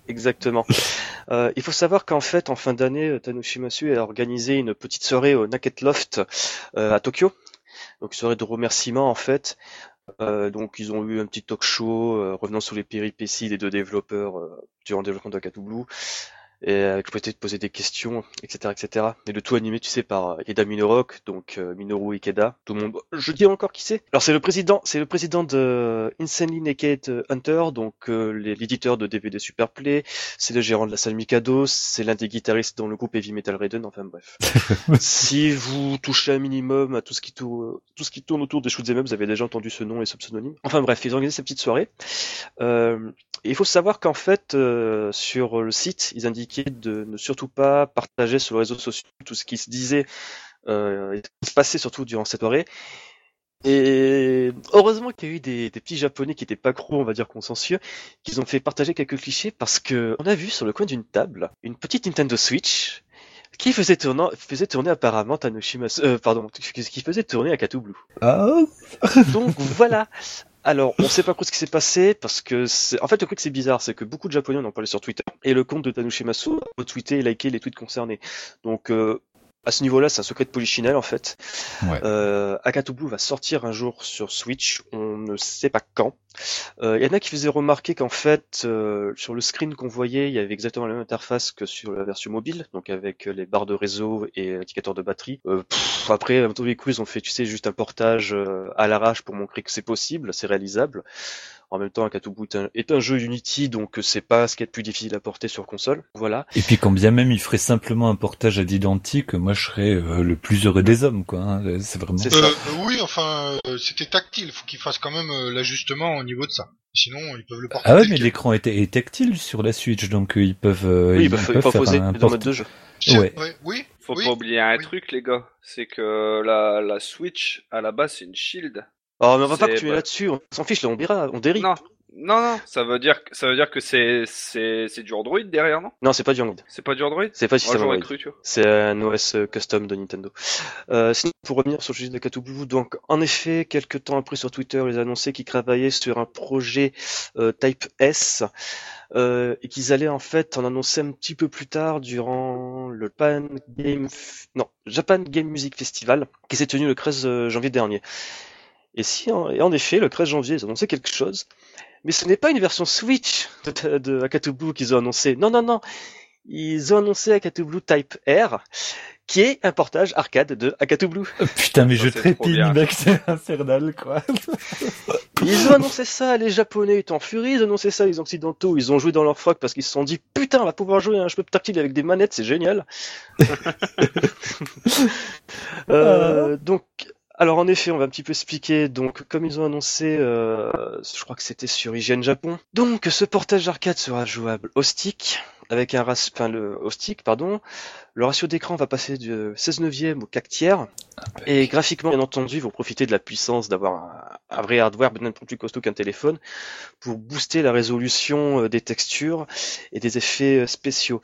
Exactement. Euh, il faut savoir qu'en fait, en fin d'année, euh, Tanoshimasu a organisé une petite soirée au Naked Loft euh, à Tokyo. Donc soirée de remerciements en fait. Euh, donc ils ont eu un petit talk show euh, revenant sur les péripéties des deux développeurs euh, durant le développement de Blue. Et euh, avec possibilité de poser des questions, etc., etc. Et le tout animé, tu sais, par euh, Eda Minorok, donc euh, Minoru Ikeda. Tout le monde, je dis encore qui c'est. Alors c'est le président, c'est le président de Insanely Naked Hunter, donc euh, l'éditeur de DVD Superplay. C'est le gérant de la salle Mikado, c'est l'un des guitaristes dans le groupe Heavy Metal Raiden, enfin bref. si vous touchez un minimum à tout ce qui tourne, tout ce qui tourne autour des shoot'em up, vous avez déjà entendu ce nom et ce pseudonyme. Enfin bref, ils ont organisé cette petite soirée. Euh, et il faut savoir qu'en fait, euh, sur le site, ils de ne surtout pas partager sur les réseaux sociaux tout ce qui se disait euh, et se passait surtout durant cette soirée. Et heureusement qu'il y a eu des, des petits japonais qui étaient pas gros, on va dire consciencieux, qui ont fait partager quelques clichés parce que on a vu sur le coin d'une table une petite Nintendo Switch qui faisait tourner, faisait tourner apparemment Tanoshimasu, euh, pardon, qui faisait tourner Akatu Blue. Ah, Donc voilà. Alors, on sait pas trop ce qui s'est passé parce que c'est... en fait le truc c'est bizarre, c'est que beaucoup de japonais en ont parlé sur Twitter et le compte de Tanoshimasu a retweeté et liké les tweets concernés. Donc euh, à ce niveau-là, c'est un secret de polichinelle en fait. Ouais. Euh, Akatu Blue va sortir un jour sur Switch, on ne sait pas quand. Euh, Il y en a qui faisaient remarquer qu'en fait, euh, sur le screen qu'on voyait, il y avait exactement la même interface que sur la version mobile, donc avec euh, les barres de réseau et l'indicateur de batterie. Euh, pff, après, tous les coups, ils ont fait, tu sais, juste un portage euh, à l'arrache pour montrer que c'est possible, c'est réalisable. En même temps, Akatu Blue est un, jeu Unity, donc euh, c'est pas ce qui est le plus difficile à porter sur console. Voilà. Et puis quand bien même il ferait simplement un portage à l'identique, moi je serais euh, le plus heureux des hommes, quoi. hein. C'est vraiment. C'est Euh, ça. euh, oui, enfin, euh, c'était tactile. Faut qu'ils fassent quand même euh, l'ajustement au niveau de ça. Sinon, ils peuvent le porter. Ah ouais, mais l'écran est, est tactile sur la Switch, donc ils peuvent. euh, Oui, ils bah, peuvent faire poser un dans port- mode de jeu. C'est- ouais. Oui. Faut oui. pas oublier un oui. truc, les gars. C'est que la, la Switch, à la base, c'est une shield. Oh, mais on va pas C'est continuer pas- là-dessus, on s'en fiche, là, on dira, on dérive. Non, Non, non, ça veut dire, ça veut dire que c'est, c'est, c'est du Android derrière, non? Non, c'est pas du Android. C'est pas du Android? C'est pas du système Android. tu. C'est un OS custom de Nintendo. Euh, sinon, pour revenir sur le sujet de Katubu, donc en effet, quelques temps après sur Twitter, ils annonçaient qu'ils travaillaient sur un projet euh, Type S euh, et qu'ils allaient en fait en annoncer un petit peu plus tard durant le Pan Game, non, Japan Game Music Festival qui s'est tenu le 13 janvier dernier. Et si, en, et en effet, le 13 janvier, ils ont annoncé quelque chose, mais ce n'est pas une version Switch de, de Akatu Blue qu'ils ont annoncé. Non, non, non. Ils ont annoncé Akatu Blue Type R, qui est un portage arcade de Akatu Blue. Putain, mais Ça, je trépigne, mec, c'est infernal, quoi. Ils ont annoncé ça, les Japonais étaient en furie, ils ont annoncé ça, les Occidentaux, ils ont joué dans leur froc parce qu'ils se sont dit putain, on va pouvoir jouer à un jeu tactile avec des manettes, c'est génial. Euh, donc, alors en effet, on va un petit peu expliquer. Donc, comme ils ont annoncé, euh, je crois que c'était sur IGN Japon. Donc, ce portage arcade sera jouable au stick avec un ratio, enfin le au stick, pardon. Le ratio d'écran va passer du 16 neuvième au 4 tiers. Et graphiquement, bien entendu, ils vont profiter de la puissance d'avoir un, un vrai hardware bien plus costaud qu'un téléphone pour booster la résolution euh, des textures et des effets euh, spéciaux.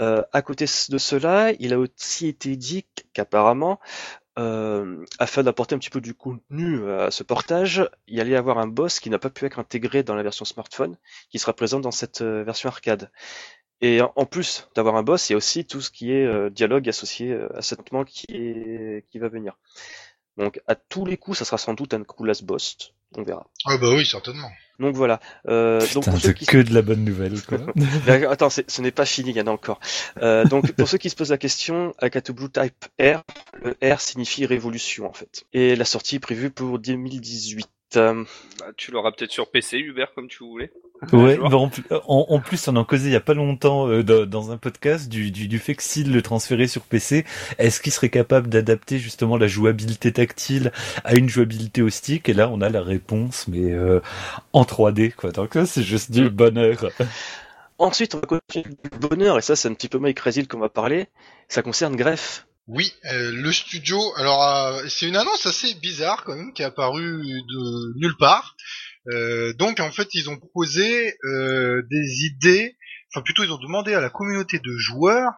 Euh, à côté de cela, il a aussi été dit qu'apparemment, euh, afin d'apporter un petit peu du contenu euh, à ce portage, il allait y avoir un boss qui n'a pas pu être intégré dans la version smartphone, qui sera présent dans cette euh, version arcade. Et en plus d'avoir un boss, il y a aussi tout ce qui est dialogue associé à cet événement qui, est, qui va venir. Donc à tous les coups, ça sera sans doute un cool last boss, on verra. Ah bah oui, certainement. Donc voilà. Euh, donc Putain, pour ceux c'est qui que de la bonne nouvelle, quoi. Mais attends, ce n'est pas fini, il y en a encore. Euh, donc, pour ceux qui se posent la question, Akatu Blue Type R, le R signifie révolution en fait. Et la sortie est prévue pour 2018. Euh, Bah, tu l'auras peut-être sur PC, Hubert, comme tu voulais. Ouais, bah, en, plus- en- en plus, on en causait il y a pas longtemps euh, dans, dans un podcast du, du, du fait que s'il le transférait sur PC, est-ce qu'il serait capable d'adapter justement la jouabilité tactile à une jouabilité au stick? Et là, on a la réponse, mais euh, en 3D, quoi. Donc là, c'est juste du bonheur. Ensuite, on va continuer du bonheur, et ça, c'est un petit peu Mike Crazy qu'on va parler. Ça concerne Greff. Oui, euh, le studio. Alors, euh, c'est une annonce assez bizarre quand même qui est apparue de nulle part. Euh, donc, en fait, ils ont proposé euh, des idées. Enfin, plutôt, ils ont demandé à la communauté de joueurs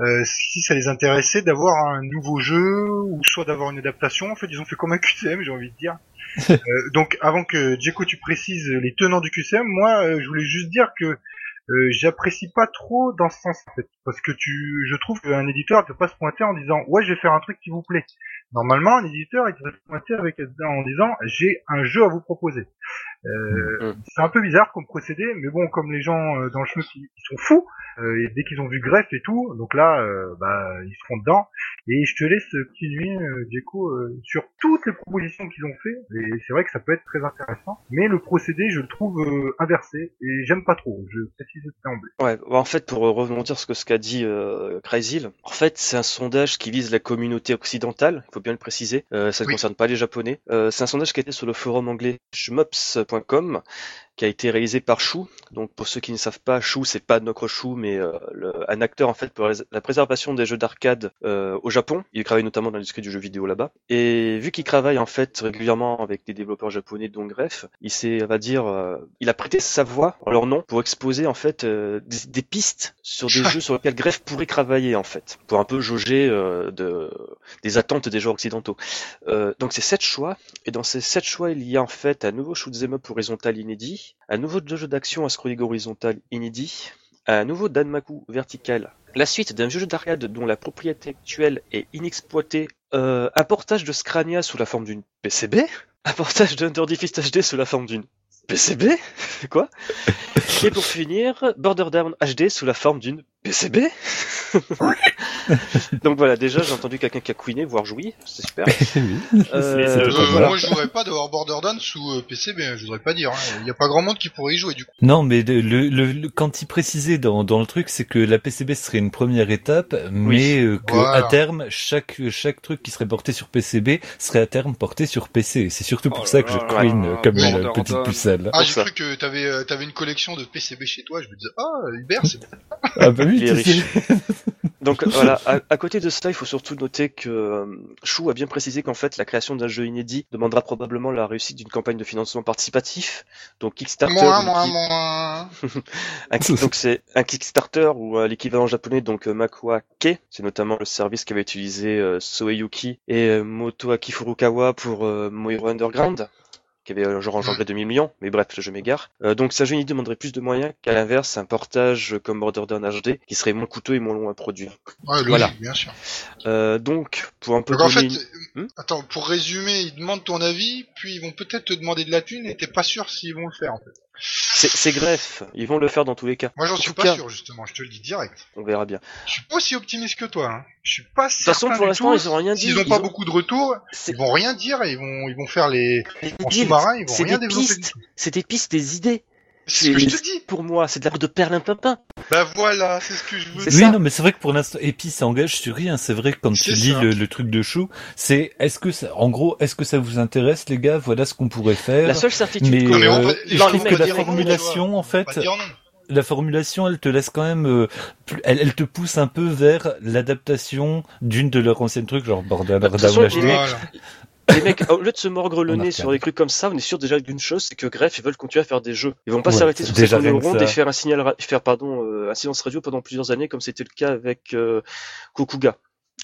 euh, si ça les intéressait d'avoir un nouveau jeu ou soit d'avoir une adaptation. En fait, ils ont fait comme un QCM, j'ai envie de dire. Euh, donc, avant que Djeko tu précises les tenants du QCM, moi, euh, je voulais juste dire que euh, j'apprécie pas trop dans ce sens en fait. Parce que tu je trouve qu'un éditeur ne peut pas se pointer en disant ouais je vais faire un truc qui vous plaît normalement un éditeur il devrait se pointer avec en disant j'ai un jeu à vous proposer euh, Mhm. c'est un peu bizarre comme procédé mais bon comme les gens euh, dans le chemin ils, sont fous euh, et dès qu'ils ont vu greffe et tout donc là euh, bah ils seront dedans et je te laisse continuer euh, Diego euh, sur toutes les propositions qu'ils ont fait et c'est vrai que ça peut être très intéressant mais le procédé je le trouve euh, inversé et j'aime pas trop je précise d'emblée Ouais, bah, en fait, pour rebondir sur ce qu'a dit euh, Crazy, en fait, c'est un sondage qui vise la communauté occidentale, il faut bien le préciser, euh, ça ne Oui. concerne pas les japonais. Euh, c'est un sondage qui a été sur le forum anglais shmups.com, qui a été réalisé par Chou. Donc pour ceux qui ne savent pas, Chou, c'est pas notre Chou, mais euh, le- un acteur en fait pour la- préservation des jeux d'arcade euh, au Japon. Il travaille notamment dans l'industrie du jeu vidéo là-bas. Et vu qu'il travaille en fait régulièrement avec des développeurs japonais, dont Gref, il s'est, on va dire, euh, il a prêté sa voix en leur nom pour exposer en fait euh, des, des pistes sur des jeux sur lesquels Gref pourrait travailler en fait, pour un peu jauger euh, de, des attentes des joueurs occidentaux. Euh, donc c'est sept choix, et dans ces sept choix, il y a en fait un nouveau shoot'em up horizontal inédit, un nouveau jeu d'action à scrolling horizontal inédit, un nouveau Danmaku vertical, la suite d'un jeu d'arcade dont la propriété actuelle est inexploitée, euh, un portage de Scrania sous la forme d'une PCB, un portage d'Under HD sous la forme d'une PCB Quoi? Et pour finir, Border Down HD sous la forme d'une PCB Donc voilà, déjà j'ai entendu quelqu'un qui a couiné, voire joui, c'est super. oui. Euh, Euh, voilà. Moi, je voudrais pas d'avoir Borderlands sous euh, PCB, hein, je voudrais pas dire. Il y a pas grand monde qui pourrait y jouer du coup. Non, mais le, le, le- quand il précisait dans, dans le truc, c'est que la PCB serait une première étape, mais euh, que Voilà. à terme, chaque chaque truc qui serait porté sur PCB serait à terme porté sur PC. C'est surtout pour Oh ça là que je queen là, comme oui. une petite pucelle. Ah, j'ai cru que t'avais euh, t'avais une collection de PCB chez toi. Je me disais ah Hubert c'est Ah bah oui, tu sais. Donc voilà, à, côté de cela, il faut surtout noter que euh, Chou a bien précisé qu'en fait, la création d'un jeu inédit demandera probablement la réussite d'une campagne de financement participatif. Donc Kickstarter. Moi, moi, moi. donc c'est un Kickstarter ou euh, l'équivalent japonais, donc euh, Makua Ke. C'est notamment le service qu'avait utilisé euh, Soeyuki et Moto Akifurukawa pour Moiro Underground qui avait euh, genre engendré 2000 millions, mais bref, jeu m'égare. Euh, donc ça, jeu demanderait plus de moyens qu'à l'inverse, un portage comme Borderlands HD qui serait moins coûteux et moins long à produire. Ouais, voilà. bien sûr. Euh, donc, pour un peu... Donc, en fait, hmm attends, pour résumer, ils demandent ton avis, puis ils vont peut-être te demander de la thune et t'es pas sûr s'ils vont le faire en fait. C'est greffe, ils vont le faire dans tous les cas. Moi j'en suis pas sûr justement, je te le dis direct. On verra bien. Je suis pas aussi optimiste que toi. Hein. Je suis pas certain. De toute façon, pour l'instant, ils ont rien dit. S'ils ont pas beaucoup de retours, ils vont rien dire et ils vont ils vont faire les en sous-marin, ils vont rien développer. C'est des pistes, des idées. C'est ce que je te dis. Pour moi, c'est de la de perlimpinpin. Bah voilà, c'est ce que je veux dire. Oui, non, mais c'est vrai que pour l'instant, et puis ça engage sur rien. C'est vrai que quand tu lis le, truc de chou, c'est est-ce que ça, en gros, est-ce que ça vous intéresse, les gars? Voilà ce qu'on pourrait faire. La seule certitude. Mais, euh, je trouve que la formulation, en fait, la formulation, elle te laisse quand même, euh, elle, elle, te pousse un peu vers l'adaptation d'une de leurs anciennes trucs, genre Borderlands les mecs, au lieu de se mordre le nez sur des trucs comme ça, on est sûr déjà d'une chose, c'est que Greff, ils veulent continuer à faire des jeux. Ils vont pas s'arrêter sur ces rondes et faire un signal, faire pardon, euh, un silence radio pendant plusieurs années, comme c'était le cas avec euh, Kokuga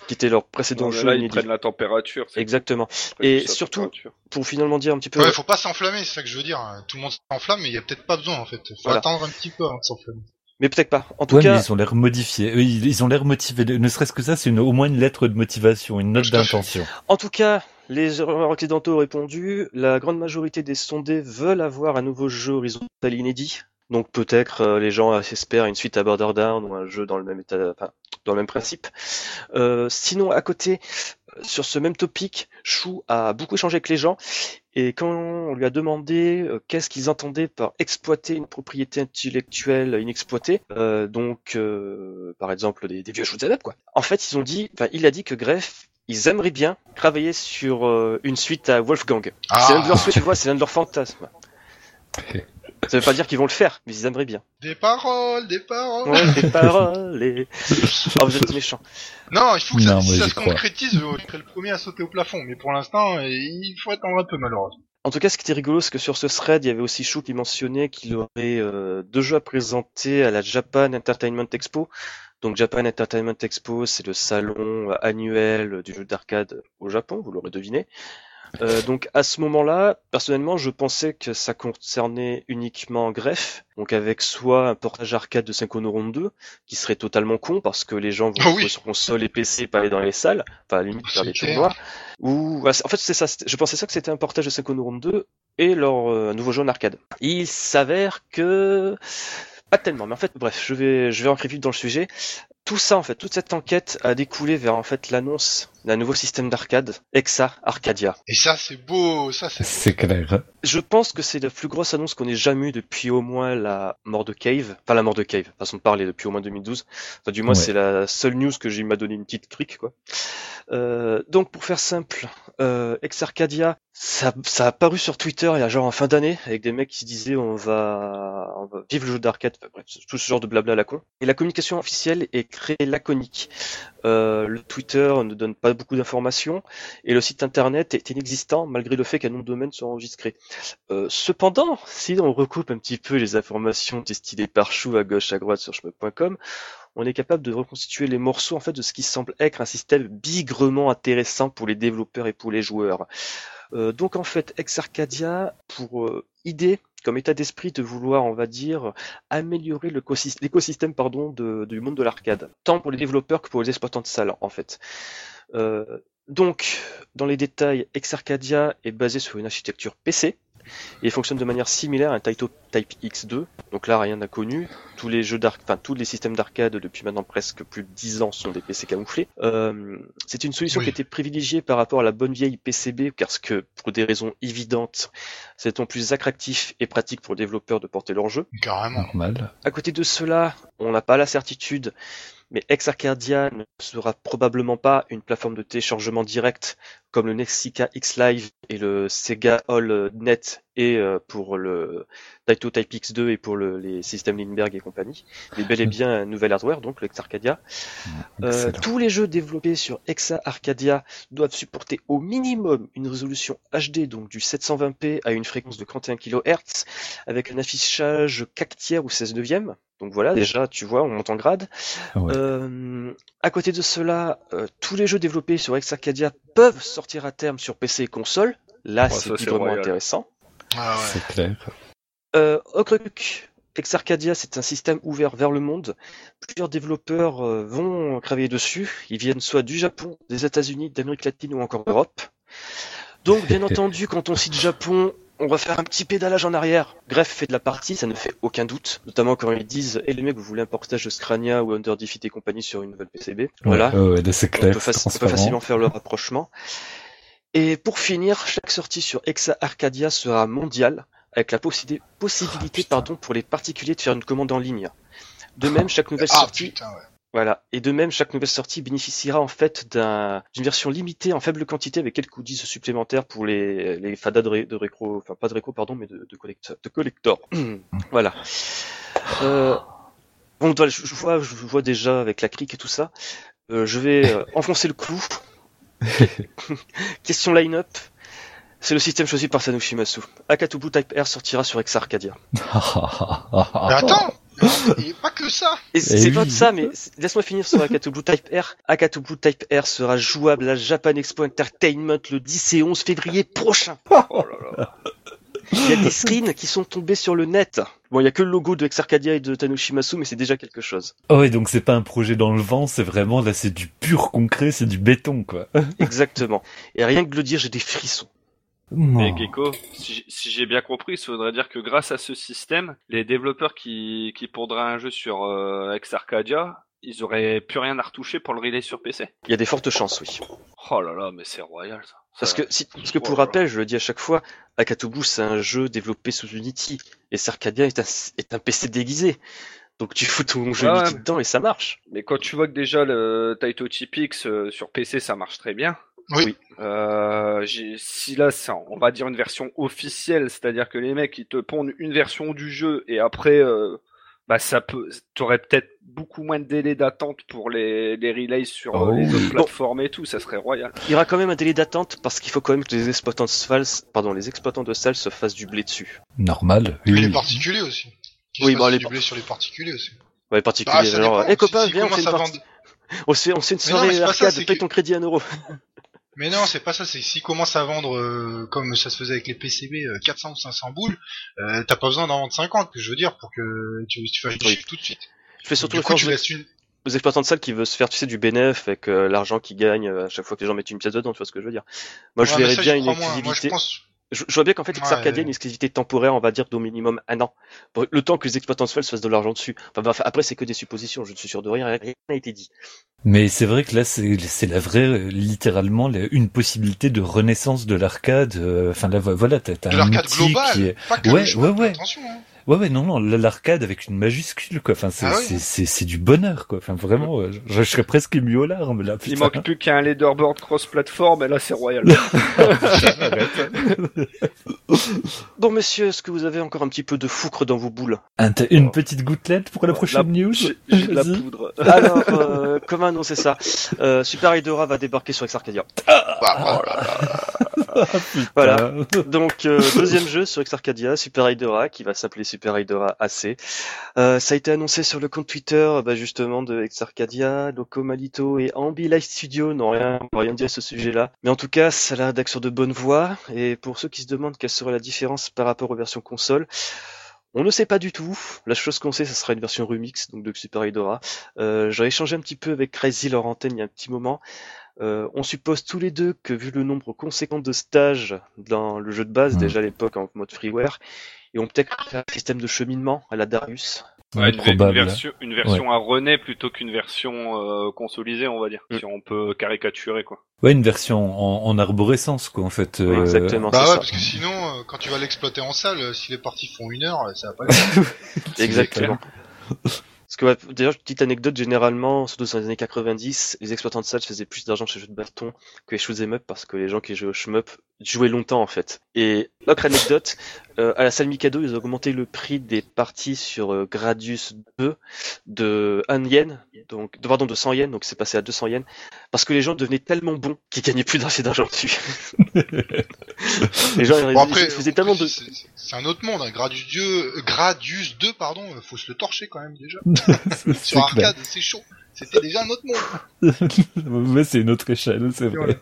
qui était leur précédent jeu. Là, ils prennent la température. Exactement. Et surtout, pour finalement dire un petit peu. Ouais, faut pas s'enflammer, c'est ça que je veux dire. Tout le monde s'enflamme, mais il y a peut-être pas besoin en fait. Faut attendre un petit peu avant de s'enflammer. Mais peut-être pas. En tout cas, mais ils ont l'air modifiés. Ils ont l'air motivés. Ne serait-ce que ça, c'est au moins une lettre de motivation, une note d'intention. En tout cas, les occidentaux ont répondu. La grande majorité des sondés veulent avoir un nouveau jeu horizontal inédit. Donc peut-être euh, les gens espèrent une suite à Borderlands ou un jeu dans le même état, enfin, dans le même principe. Euh, sinon, à côté, sur ce même topic, Chou a beaucoup échangé avec les gens et quand on lui a demandé euh, qu'est-ce qu'ils entendaient par exploiter une propriété intellectuelle inexploitée, euh, donc euh, par exemple des, vieux shoot'em quoi. En fait, ils ont dit, il a dit que Greff ils aimeraient bien travailler sur une suite à Wolfgang. Ah. C'est l'un de leurs tu vois, c'est l'un de leurs fantasmes. Ça veut pas dire qu'ils vont le faire, mais ils aimeraient bien. Des paroles, des paroles. Ouais, des paroles. Et... Oh, vous êtes méchants. Non, il faut que ça, se concrétise. Je serai le premier à sauter au plafond, mais pour l'instant, il faut attendre un peu malheureusement. En tout cas, ce qui était rigolo, c'est que sur ce thread, il y avait aussi Chou qui mentionnait qu'il aurait euh, deux jeux à présenter à la Japan Entertainment Expo. Donc Japan Entertainment Expo, c'est le salon annuel du jeu d'arcade au Japon, vous l'aurez deviné. Euh, donc à ce moment-là, personnellement, je pensais que ça concernait uniquement Greffe, donc avec soit un portage arcade de 5 Ronde 2, qui serait totalement con parce que les gens vont oh jouer sur console et PC et pas aller dans les salles, enfin à la limite faire des tournois. Ou en fait c'est ça, je pensais ça que c'était un portage de 5 Ronde 2 et leur euh, nouveau jeu en arcade. Il s'avère que pas tellement, mais en fait, bref, je vais, je vais vite dans le sujet. Tout ça, en fait, toute cette enquête a découlé vers en fait l'annonce d'un nouveau système d'arcade, Exa Arcadia. Et ça, c'est beau, ça, c'est. C'est clair. Je pense que c'est la plus grosse annonce qu'on ait jamais eue depuis au moins la mort de Cave, enfin la mort de Cave, façon de parler depuis au moins 2012. Enfin, du moins, c'est la seule news que j'ai m'a donné une petite crique, quoi. Euh, donc, pour faire simple, euh, Ex Arcadia, ça, ça a paru sur Twitter il y a genre en fin d'année avec des mecs qui se disaient on va, on va vivre le jeu d'arcade, enfin, bref, tout ce genre de blabla à la con. Et la communication officielle est très laconique. Euh, le Twitter ne donne pas beaucoup d'informations et le site internet est inexistant malgré le fait qu'un nom de domaine soit enregistré. Euh, cependant, si on recoupe un petit peu les informations destinées par chou à gauche à droite sur chemin.com, on est capable de reconstituer les morceaux en fait de ce qui semble être un système bigrement intéressant pour les développeurs et pour les joueurs. Euh, donc en fait, Ex Arcadia, pour euh, idée, comme état d'esprit de vouloir, on va dire, améliorer l'écosystème pardon du monde de l'arcade, tant pour les développeurs que pour les exploitants de salles en fait. Euh, donc, dans les détails, Ex Arcadia est basé sur une architecture PC, et fonctionne de manière similaire à un Taito Type X2. Donc là, rien n'a connu. Tous les jeux d'arcade, enfin tous les systèmes d'arcade depuis maintenant presque plus de 10 ans sont des PC camouflés. Euh, c'est une solution qui a été privilégiée par rapport à la bonne vieille PCB, parce que pour des raisons évidentes, c'est en plus attractif et pratique pour les développeurs de porter leur jeu. Carrément. Normal. À côté de cela, on n'a pas la certitude mais Ex Arcadia ne sera probablement pas une plateforme de téléchargement direct comme le Nexica X Live et le Sega All Net et euh, pour le Taito Type X2 et pour le, les systèmes Lindbergh et compagnie, mais bel et bien un nouvel hardware, donc le. Euh, tous les jeux développés sur Exa Arcadia doivent supporter au minimum une résolution HD, donc du 720p à une fréquence de 31 kHz, avec un affichage 4 tiers ou 16 neuvième. Donc voilà, déjà, tu vois, on monte en grade. Ouais. Euh, à côté de cela, euh, tous les jeux développés sur Ex Arcadia peuvent sortir à terme sur PC et console. Là, Ouais, c'est vraiment royal. intéressant. Ah ouais. C'est clair. Euh, Ex Arcadia, c'est un système ouvert vers le monde. Plusieurs développeurs euh, vont travailler dessus. Ils viennent soit du Japon, des États-Unis, d'Amérique latine ou encore d'Europe. Donc, bien entendu, quand on cite Japon, on va faire un petit pédalage en arrière. Greffe fait de la partie, ça ne fait aucun doute. Notamment quand ils disent, et les mecs, vous voulez un portage de Scrania ou Under Defeat et compagnie sur une nouvelle PCB. Voilà. Ouais, c'est On clair. peut, on peut facilement faire le rapprochement. Et pour finir, chaque sortie sur Exa Arcadia sera mondiale, avec la possi- possibilité putain. pardon, pour les particuliers de faire une commande en ligne. De même, chaque nouvelle Ah sortie, putain, ouais. Voilà, et de même, chaque nouvelle sortie bénéficiera en fait d'un- d'une version limitée en faible quantité avec quelques goodies supplémentaires pour les, les fadas de, ré- de récro, enfin pas de récro, pardon, mais de, de collector. De collector. voilà. Euh, bon, voilà, je, je vois, je vois déjà avec la crique et tout ça. Euh, je vais euh, enfoncer le clou. Question line-up. C'est le système choisi par Sanushi Masu. Akatubu Type R sortira sur Ex Arcadia. Mais attends Il pas que ça Et c'est oui. pas de ça, mais laisse-moi finir sur Akatubu Type R. Akatubu Type R sera jouable à Japan Expo Entertainment le 10 et 11 février prochain. Oh là là. Il y a des screens qui sont tombés sur le net. Bon, il y a que le logo de Ex Arcadia et de Tanushimasu, mais c'est déjà quelque chose. Oh, ouais, donc c'est pas un projet dans le vent, c'est vraiment, là, c'est du pur concret, c'est du béton, quoi. Exactement. Et rien que de le dire, j'ai des frissons. Mais. Gecko, si j'ai- si j'ai bien compris, ça voudrait dire que grâce à ce système, les développeurs qui, qui pondraient un jeu sur euh, Ex Arcadia, ils auraient plus rien à retoucher pour le relay sur PC. Il y a des fortes chances, oui. Oh là là, mais c'est royal ça. Parce que, si, parce que pour rappel, je le dis à chaque fois, Akatubu c'est un jeu développé sous Unity et Sarcadia est un, est un PC déguisé. Donc tu fous ton jeu Ouais, Unity ouais. dedans et ça marche. Mais quand tu vois que déjà le Taito Chip X euh, sur PC ça marche très bien. Oui. Euh, j'ai- si là c'est on va dire une version officielle, c'est-à-dire que les mecs ils te pondent une version du jeu et après euh, bah ça peut t'aurais peut-être beaucoup moins de délai d'attente pour les, les relays sur euh, Oh les oui. autres plateformes et tout, ça serait royal. Il y aura quand même un délai d'attente parce qu'il faut quand même que les exploitants de salles, pardon, les exploitants de salles se fassent du blé dessus. Normal, oui. Les particuliers aussi. Qui Oui, se bah, les du blé sur les particuliers aussi. Ouais, particulier, Ah, ça genre, dépend. eh copain, viens, on fait une On se fait, on se fait une Mais non, soirée ça, arcade, c'est paye que- ton crédit à un euro. Mais non, c'est pas ça, c'est s'ils commencent à vendre, euh, comme ça se faisait avec les PCB, euh, 400 ou 500 boules, euh, t'as pas besoin d'en vendre 50, que je veux dire, pour que tu, tu fasses du Oui. chiffre tout de suite. Je fais surtout coup, tu une... aux exploitants de salles qui veulent se faire, tu sais, du bénéf avec euh, l'argent qu'ils gagnent euh, à chaque fois que les gens mettent une pièce dedans, tu vois ce que je veux dire. Moi, je Ouais, verrais ça, bien une. Moi, je pense... Je, je vois bien qu'en fait, Ouais. Arcadia a une exclusivité temporaire, on va dire d'au minimum un an. Bon, le temps que les exploitants de se fassent de l'argent dessus. Enfin, après, c'est que des suppositions, je ne suis sûr de rien, rien n'a été dit. Mais c'est vrai que là, c'est c'est la vraie, littéralement, la- une possibilité de renaissance de l'arcade. euh, Enfin, là, vo- voilà, t'as un l'arcade outil global, qui est... pas que Ouais, le jeu, ouais, ouais. attention. Hein. Ouais, ouais, non, non, là, l'arcade avec une majuscule, quoi. Enfin, c'est Ah oui. c'est- du bonheur, quoi. Enfin, vraiment, euh, je, je serais presque ému aux larmes, là, Il putain. manque plus qu'un leaderboard cross-platform et là c'est royal. Bon, messieurs, est-ce que vous avez encore un petit peu de foucre dans vos boules? Un- une petite gouttelette pour la prochaine La- news? J'ai de la poudre. Alors, euh, comment annoncer ça euh, Super Hydora va débarquer sur Ex Arcadia. Bah, voilà. Voilà. Donc, euh, deuxième jeu sur Ex Arcadia, Super Hydora, qui va s'appeler Super Hydora AC. Euh, ça a été annoncé sur le compte Twitter, bah, justement, de Ex Arcadia, Loco Malito et Ambi Live Studio n'ont rien, n'ont rien dit à ce sujet-là. Mais en tout cas, ça a l'air d'être de bonnes voies. Et pour ceux qui se demandent quelle serait la différence par rapport aux versions console, on ne sait pas du tout. La chose qu'on sait, ce sera une version remix, donc de Super Hydora. Euh, échangé un petit peu avec Crazy leur antenne il y a un petit moment. Euh, on suppose tous les deux que vu le nombre conséquent de stages dans le jeu de base, déjà à l'époque en mode freeware, ils vont peut-être faire un système de cheminement à la Darius. Ouais, une, version, une version à René plutôt qu'une version euh, consolisée, on va dire. Mm. Si on peut caricaturer, quoi. Ouais, une version en, en arborescence, quoi, en fait. euh, Exactement, Bah ouais, ça. parce que sinon, euh, quand tu vas l'exploiter en salle, si les parties font une heure, ça va pas le faire. Exactement. Parce que, ouais, d'ailleurs, petite anecdote, généralement, surtout dans les années 90, les exploitants de salles faisaient plus d'argent chez les jeux de bâton que les shoot'em up parce que les gens qui jouaient au shmup jouaient longtemps, en fait. Et, autre anecdote, euh, à la salle Mikado, ils ont augmenté le prix des parties sur euh, Gradius 2 de 1 yen, donc, de, pardon, de 100 yens, donc c'est passé à 200 yens, parce que les gens devenaient tellement bons qu'ils gagnaient plus d'argent dessus. les gens, ils- Bon, ils après, faisaient tellement de... c'est un autre monde, hein. Gradius, Dieu, euh, Gradius 2, pardon, euh, faut se le torcher quand même déjà. Sur arcade, c'est chaud. C'était déjà un autre monde. Mais c'est une autre échelle, c'est vrai.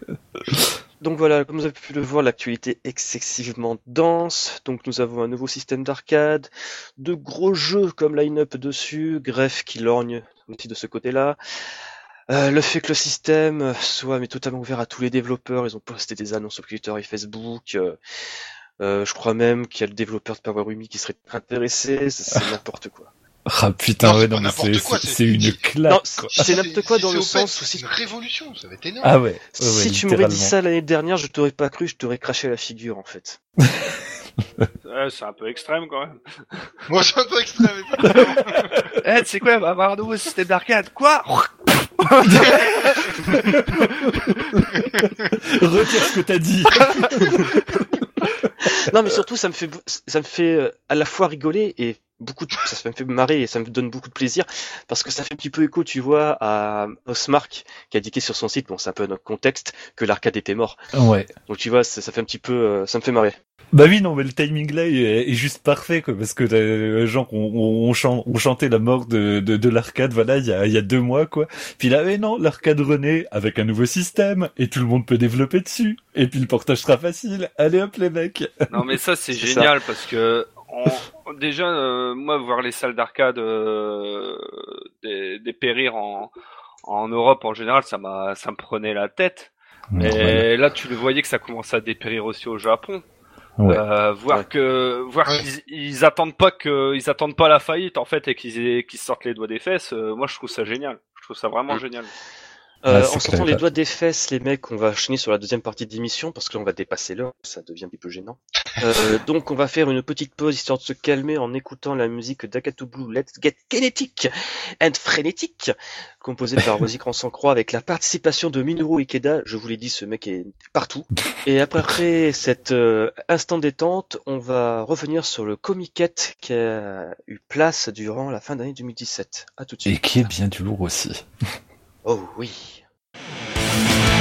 Donc voilà, comme vous avez pu le voir, l'actualité est excessivement dense. Donc nous avons un nouveau système d'arcade, de gros jeux comme line-up dessus, greffe qui lorgne aussi de ce côté-là. Euh, le fait que le système soit mais totalement ouvert à tous les développeurs, ils ont posté des annonces sur Twitter et Facebook. euh, euh, je crois même qu'il y a le développeur de Power Rumi qui serait intéressé. C'est n'importe quoi. Ah putain, Non, ouais, c'est non, c'est- quoi, c'est c'est- c'est une claque. C'est n'importe quoi dans c'est le sens où C'est si, une révolution, ça va être énorme. Ah ouais. ouais, ouais, si tu m'aurais dit ça l'année dernière, je t'aurais pas cru, je t'aurais craché la figure en fait. Ouais, c'est un peu extrême quand même. Moi, c'est un peu extrême. Eh, tu sais quoi, on va avoir un nouveau système d'arcade. Quoi Retire ce que t'as dit. Non, mais surtout, ça me fait, ça me fait euh, à la fois rigoler et beaucoup de, ça me fait marrer et ça me donne beaucoup de plaisir parce que ça fait un petit peu écho, tu vois, à Osmark qui a indiqué sur son site, bon, c'est un peu notre contexte, que l'arcade était mort. Ouais. Donc, tu vois, ça, ça fait un petit peu, euh, ça me fait marrer. Bah oui, non, mais le timing là est, est juste parfait, quoi, parce que les gens qui ont, ont, chan- ont chanté la mort de, de, de l'arcade, voilà, il y a, il y a deux mois, quoi. Puis là, mais non, l'arcade renaît avec un nouveau système, et tout le monde peut développer dessus. Et puis le portage sera facile. Allez hop, les mecs. Non mais ça c'est C'est génial parce que on- déjà euh, moi voir les salles d'arcade euh, des, dépérir en en Europe en général ça m'a ça me prenait la tête. Et là tu le voyais que ça commençait à dépérir aussi au Japon. Ouais. Euh, voir Ouais. que voir Ouais. qu'ils ils attendent pas que ils attendent pas la faillite en fait et qu'ils sortent les doigts des fesses. euh, moi je trouve ça génial. Je trouve ça vraiment Mm. génial. Euh, en sortant les doigts des fesses, les mecs, on va enchaîner sur la deuxième partie d'émission parce que là, on va dépasser l'heure, ça devient un petit peu gênant. Euh, donc, on va faire une petite pause histoire de se calmer en écoutant la musique d'Akato Blue Let's Get Kinetic and Frenetic, composée par Rosie Croix avec la participation de Minoru Ikeda. Je vous l'ai dit, ce mec est partout. Et après, après cet euh, instant détente, on va revenir sur le comiquette qui a eu place durant la fin d'année 2017. À tout de suite. Et qui est bien du lourd aussi. Oh oui.「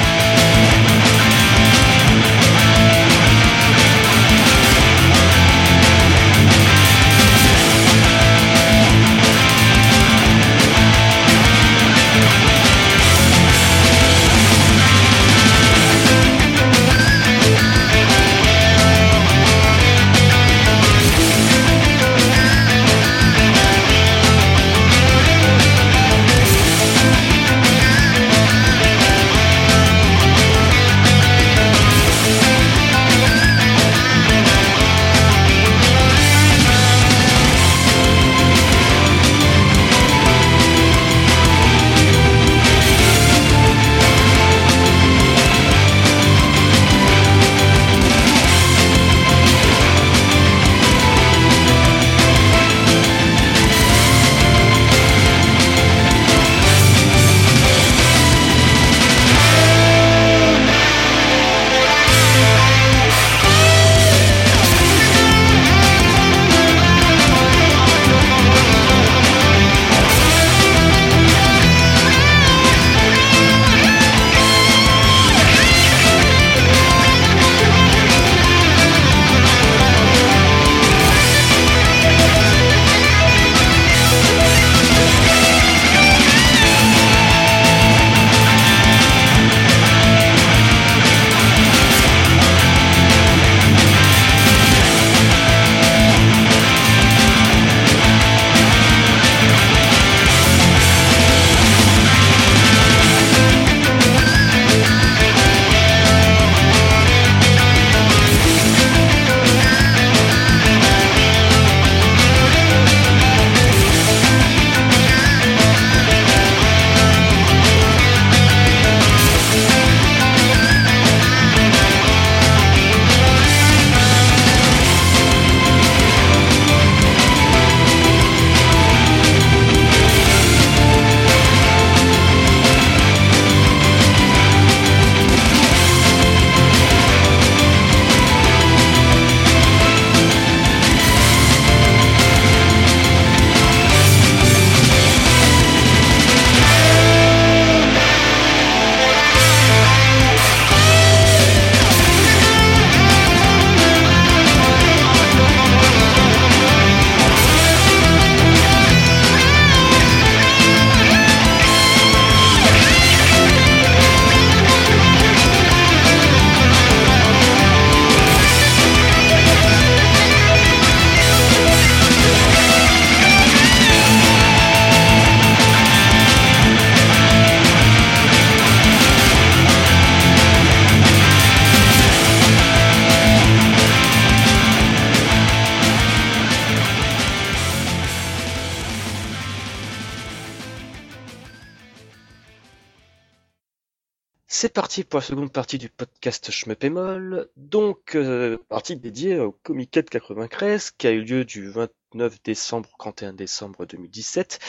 parti pour la seconde partie du podcast Schmeppémol. Donc, euh, partie dédiée au Comiquette 93 qui a eu lieu du 29 décembre au 31 décembre 2017.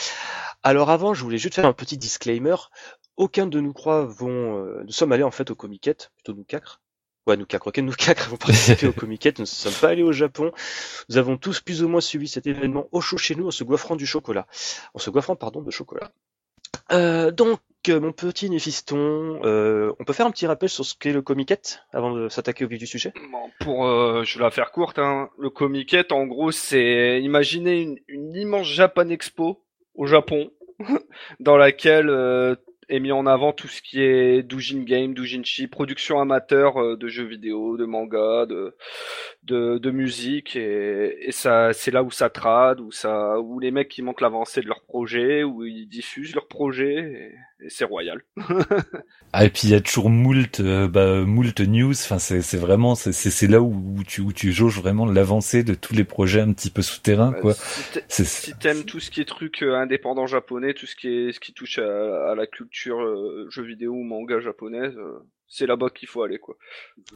Alors avant, je voulais juste faire un petit disclaimer. Aucun de nous trois vont... Euh, nous sommes allés en fait au Comiquette, plutôt nous quatre. Ouais, nous quatre, aucun de nous quatre avons participé au Comiquette, nous ne sommes pas allés au Japon. Nous avons tous plus ou moins suivi cet événement au chaud chez nous en se goiffrant du chocolat. En se goiffrant, pardon, de chocolat. Euh, donc, euh, mon petit Néphiston, euh, on peut faire un petit rappel sur ce qu'est le Comiquette avant de s'attaquer au vif du sujet? Pour, je vais la faire courte, hein. le Comiquette, en gros, c'est imaginer une, immense Japan Expo au Japon, dans laquelle est mis en avant tout ce qui est doujin game, doujinshi, production amateur de jeux vidéo, de manga, de de, de musique et, et ça c'est là où ça trade, où ça où les mecs qui montrent l'avancée de leur projet, où ils diffusent leur projet et, et c'est royal. Ah, et puis il y a toujours moult, euh, bah, moult news. Enfin, c'est c'est vraiment, c'est c'est là où, où tu où tu jauges vraiment l'avancée de tous les projets un petit peu souterrains, quoi. Si t'aimes tout ce qui est truc euh, indépendant japonais, tout ce qui est ce qui touche à, à la culture euh, jeux vidéo ou manga japonaise, euh, c'est là-bas qu'il faut aller quoi.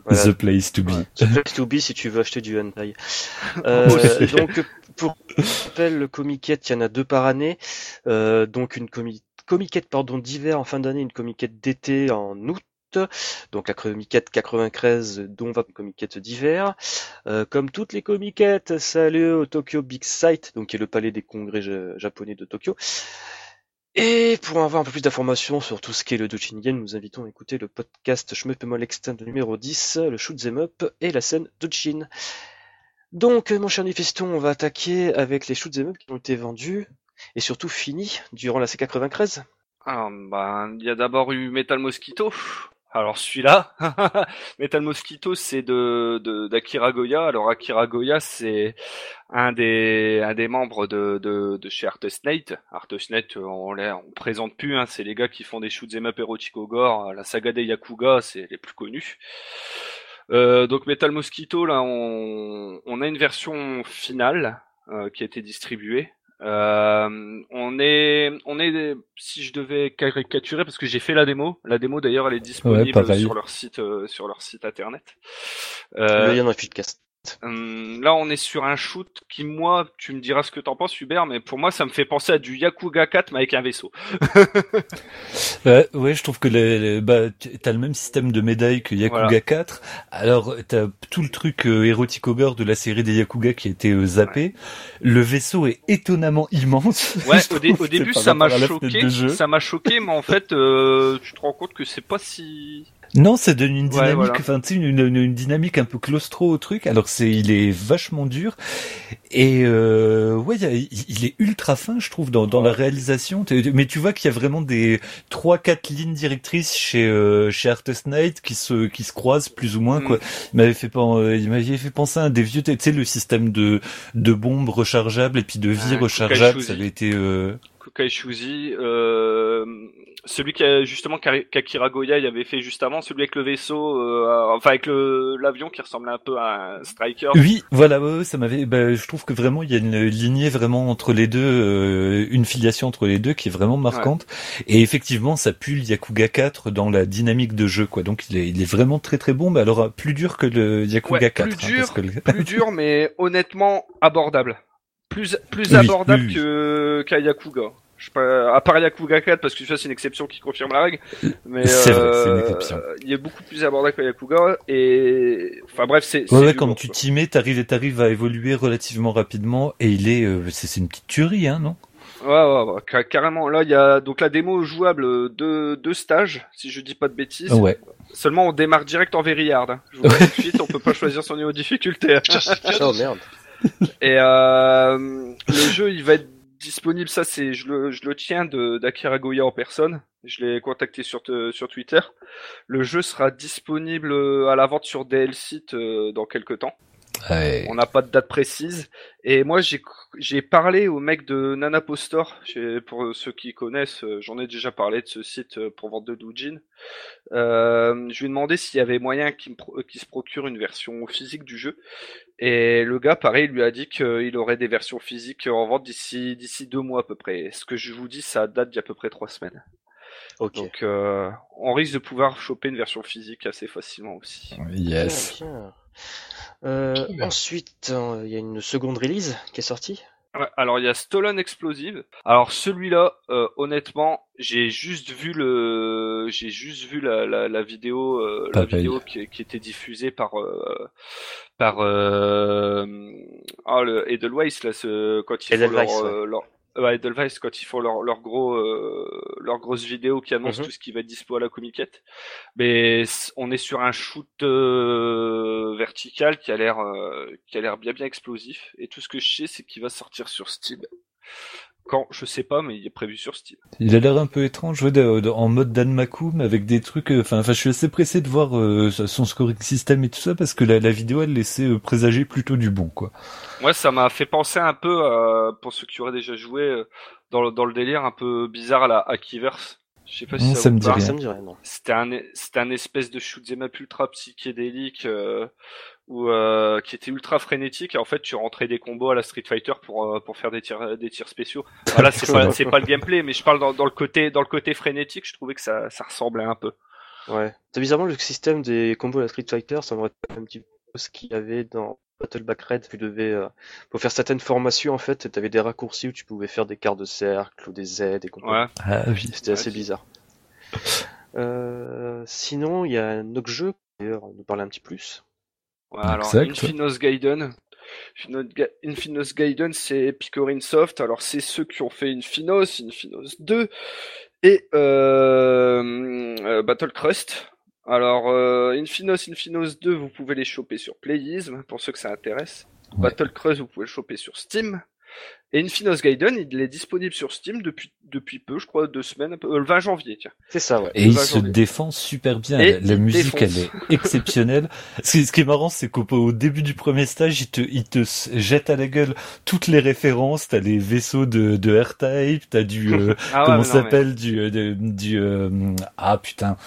Voilà. the place to be. The place to be si tu veux acheter du hentai. Euh, donc, pour rappel, le Comiquette, il y en a deux par année. Euh, donc, une comi Comiquette, pardon, d'hiver en fin d'année, une Comiquette d'été en août. Donc la Comiquette 93, dont va une Comiquette d'hiver. Euh, comme toutes les Comiquettes, ça a lieu au Tokyo Big Sight, donc qui est le palais des congrès ja- japonais de Tokyo. Et pour avoir un peu plus d'informations sur tout ce qui est le Doujin nous invitons à écouter le podcast Shmuppemol Extend numéro 10, le Shoot 'em Up et la scène Doujin. Donc, mon cher Néphiston, on va attaquer avec les Shoot 'em Up qui ont été vendus et surtout finis durant la C93. Alors, ben, il y a d'abord eu Metal Mosquito. Alors celui-là, Metal Mosquito, c'est de d'Akira Goya. Alors Akira Goya, c'est un des un des membres de de, de chez Artesnate. Artesnate, on les on présente plus. Hein, c'est les gars qui font des shoots up érotico gore. La saga des Yakuga, c'est les plus connus. Euh, donc Metal Mosquito, là, on on a une version finale euh, qui a été distribuée. Euh, on est, on est, si je devais caricaturer, parce que j'ai fait la démo. La démo d'ailleurs, elle est disponible sur leur site, euh, sur leur site internet. Le Euh, lien dans le podcast. Hum, là, on est sur un shoot qui, moi, tu me diras ce que t'en penses, Hubert, mais pour moi, ça me fait penser à du Yakuga 4 mais avec un vaisseau. Ouais, ouais, je trouve que les, les- bah, t'as le même système de médailles que Yakuga Voilà. 4. Alors, t'as tout le truc euh, érotico gore de la série des Yakuga qui a été euh, zappé. Le vaisseau est étonnamment immense. Ouais, au, dé- trouve, au début, ça m'a choqué, ça m'a choqué, mais en fait, euh, tu te rends compte que c'est pas si. Non, ça donne une Ouais, dynamique, voilà. enfin, tu sais, une, une, une dynamique un peu claustro au truc. Alors c'est, il est vachement dur et euh, ouais, il, est ultra fin, je trouve, dans, dans la réalisation. Mais tu vois qu'il y a vraiment des trois, quatre lignes directrices chez euh, chez Artist Night qui se qui se croisent plus ou moins. Mm. Quoi. Il m'avait fait euh, il m'avait fait penser à un des vieux, tu sais, le système de de bombes rechargeables et puis de vie Ah, rechargeables. Kukai Ça avait été euh, Kukai Shuzi, euh, celui qui a justement qu'Akira Goya il avait fait juste avant, celui avec le vaisseau, euh, enfin avec le l'avion qui ressemblait un peu à un Striker. Oui, voilà, ouais, ouais, ça m'avait. bah, je trouve que vraiment il y a une lignée vraiment entre les deux, euh, une filiation entre les deux qui est vraiment marquante. Et effectivement, ça pue le Yakuga 4 dans la dynamique de jeu, quoi. Donc il est, il est vraiment très très bon. Mais alors plus dur que le Yakuga Ouais, 4. plus hein, dur, parce que le- Plus dur, mais honnêtement abordable. Plus plus Oui, abordable oui, oui. que qu'à Yakuga. Je sais pas, à part Yakuga 4 parce que ça c'est une exception qui confirme la règle. Mais C'est vrai, euh, c'est une exception. Il est beaucoup plus abordable que Yakuga et enfin bref c'est. Ouais, ouais, quand lourd, tu t'y mets, t'arrives et t'arrives à évoluer relativement rapidement. Et il est, euh, c'est une petite tuerie, hein, non? Ouais, ouais, ouais, ca- carrément. Là, il y a donc la démo jouable euh, deux, deux stages, si je dis pas de bêtises. Ouais. Seulement, on démarre direct en very hard. hein. Je vous le dis tout de suite, on peut pas choisir son niveau de difficulté. Oh ça. merde. Et euh, le jeu, il va être disponible. Ça, c'est je le, je le tiens de d'Akira Goya en personne. Je l'ai contacté sur te- sur Twitter. Le jeu sera disponible euh, à la vente sur DL Site euh, dans quelques temps. On n'a pas de date précise. Et moi, j'ai parlé au mec de Nanapostor. J'ai- Pour ceux qui connaissent, euh, j'en ai déjà parlé de ce site pour vente de doujin. Euh, je lui ai demandé s'il y avait moyen qu'il se procure une version physique du jeu. Et le gars, pareil, lui a dit qu'il aurait des versions physiques en vente d'ici d'ici deux mois à peu près. Ce que je vous dis, ça date d'il y a à peu près trois semaines. Donc euh, on risque de pouvoir choper une version physique assez facilement aussi. Yes. Euh, ensuite, euh, il y a une seconde release qui est sortie. Alors il y a Stolen Explosive. Alors celui-là, euh, honnêtement, j'ai juste vu le, j'ai juste vu la, la, la vidéo, euh, la vidéo qui, qui, était diffusée par euh, par euh, ah, le Edelweiss là, ce, quand ils font leur, leur, ouais, Edelweiss quand ils font leur, leur gros euh, leur grosse vidéo qui annonce mhm. tout ce qui va être dispo à la comiquette. Mais on est sur un shoot euh, vertical qui a l'air euh, qui a l'air bien bien explosif et tout ce que je sais c'est qu'il va sortir sur Steam. Quand je sais pas, mais il est prévu sur Steam. Il a l'air un peu étrange, ouais, en mode Dan Makoum avec des trucs. Euh, enfin, je suis assez pressé de voir euh, son scoring system et tout ça parce que la, la vidéo elle laissait euh, présager plutôt du bon, quoi. Ouais, ça m'a fait penser un peu pour ceux qui auraient déjà joué dans le, dans le délire un peu bizarre à la Hackiverse. Je sais pas si ça, me dit rien. C'était un, c'était un espèce de shoot'em up ultra psychédélique ou euh, qui était ultra frénétique et en fait tu rentrais des combos à la Street Fighter pour euh, pour faire des tirs des tirs spéciaux. Voilà, c'est pas c'est pas le gameplay mais je parle dans, dans le côté dans le côté frénétique, je trouvais que ça ça ressemblait un peu. Ouais. Bizarrement le système des combos à la Street Fighter, ça me rappelle un petit peu ce qu'il y avait dans Battle Back Red, tu devais euh, pour faire certaines formations en fait, t'avais des raccourcis où tu pouvais faire des quarts de cercle ou des Z des combos. Ouais. Ah, oui. C'était assez bizarre. Euh, sinon, il y a un autre jeu d'ailleurs nous parler un petit plus alors Infinos Gaiden. Infinos Gaiden, c'est Picorin Soft. Alors c'est ceux qui ont fait Infinos, Infinos 2 et euh, euh, Battle Crust. Alors euh, Infinos, Infinos 2, vous pouvez les choper sur Playism pour ceux que ça intéresse. Battle Crust, vous pouvez le choper sur Steam. Et Infinos Gaiden, il est disponible sur Steam depuis depuis peu, je crois, deux semaines, euh, le 20 janvier, tiens. C'est ça, ouais. Et il se défend super bien. la, musique, elle est exceptionnelle. ce, qui est marrant, c'est qu'au début du premier stage, il te, il te jette à la gueule toutes les références. T'as les vaisseaux de, de R-Type, t'as du, euh, ah comment s'appelle, du, euh, du, ah putain,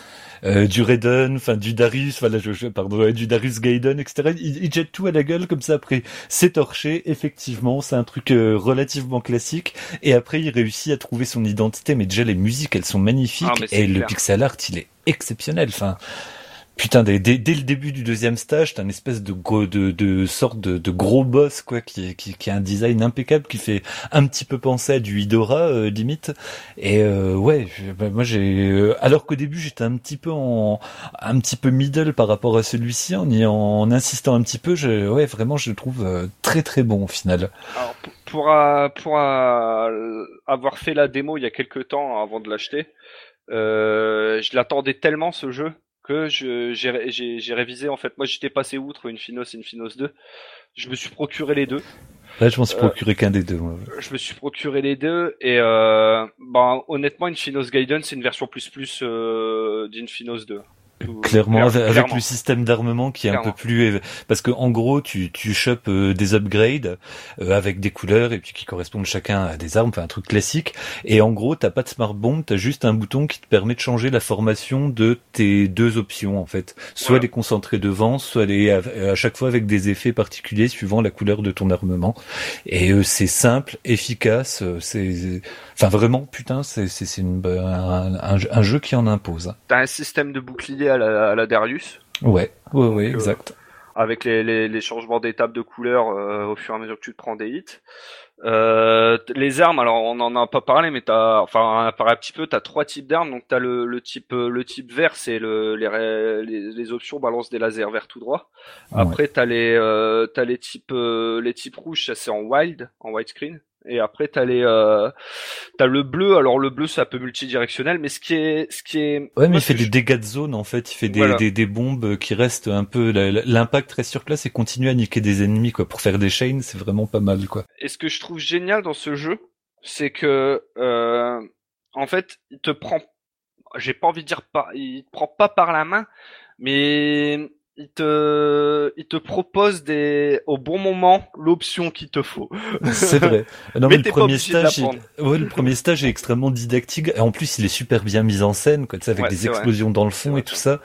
euh, du Raiden, enfin du Darius, voilà, je, pardon, du Darius Gaiden, etc. Il, jette tout à la gueule comme ça après. C'est torché, effectivement, c'est un truc euh, relativement classique. Et après, il réussit à trouver son identité. Mais déjà, les musiques, elles sont magnifiques ah, et le pixel art, il est exceptionnel. Enfin, Putain, dès, dès, le début du deuxième stage, t'as une espèce de gros, de, de sorte de, de, gros boss quoi, qui, qui, qui, a un design impeccable, qui fait un petit peu penser à du Hidora euh, limite. Et euh, ouais, bah, moi j'ai, euh, alors qu'au début j'étais un petit peu en, un petit peu middle par rapport à celui-ci, en, en insistant un petit peu, je, ouais vraiment je le trouve très très bon au final. Alors, pour, pour, avoir fait la démo il y a quelques temps avant de l'acheter, je l'attendais tellement ce jeu que j'ai révisé en fait. Moi j'étais passé outre une Finos et une Finos 2. Je me suis procuré les deux. Là, je m'en suis procuré qu'un des deux. Je me suis procuré les deux et euh, ben, honnêtement, une Finos Gaiden, c'est une version plus plus euh, d'Infinos 2. Clairement, avec le système d'armement qui est un peu plus parce que en gros tu tu chopes euh, des upgrades euh, avec des couleurs et puis qui correspondent chacun à des armes, enfin un truc classique. Et en gros t'as pas de smart bomb, t'as juste un bouton qui te permet de changer la formation de tes deux options en fait, soit les concentrer devant, soit les à, chaque fois avec des effets particuliers suivant la couleur de ton armement. Et euh, c'est simple, efficace, c'est enfin vraiment putain c'est c'est un, un, un, jeu qui en impose. T'as un système de bouclier à la, Darius. Ouais, ouais, ouais, euh, exact. avec les, les, changements d'étape de couleur euh, au fur et à mesure que tu te prends des hits. Euh, les armes, alors on en a pas parlé, mais t'as, enfin, on a parlé un petit peu. T'as trois types d'armes, donc t'as le, le type, le type vert, c'est le, les, les, options balance des lasers vert tout droit. Après, t'as les, t'as les types, les types rouges, ça c'est en wild, en widescreen. Et après t'as les euh, t'as le bleu. Alors le bleu c'est un peu multidirectionnel, mais ce qui est ce qui est ouais, mais il fait des dégâts de zone en fait. Il fait des, des, des bombes qui restent un peu l'impact reste sur place et continue à niquer des ennemis quoi. Pour faire des chains, c'est vraiment pas mal quoi. Et ce que je trouve génial dans ce jeu, c'est que euh, en fait il te prend, j'ai pas envie de dire pas, il te prend pas par la main, mais il te, il te propose des, au bon moment, l'option qu'il te faut. C'est vrai. Non, mais, le premier stage, ouais, le premier stage est extrêmement didactique. Et en plus, il est super bien mis en scène, quoi, avec des explosions dans le fond et tout ça.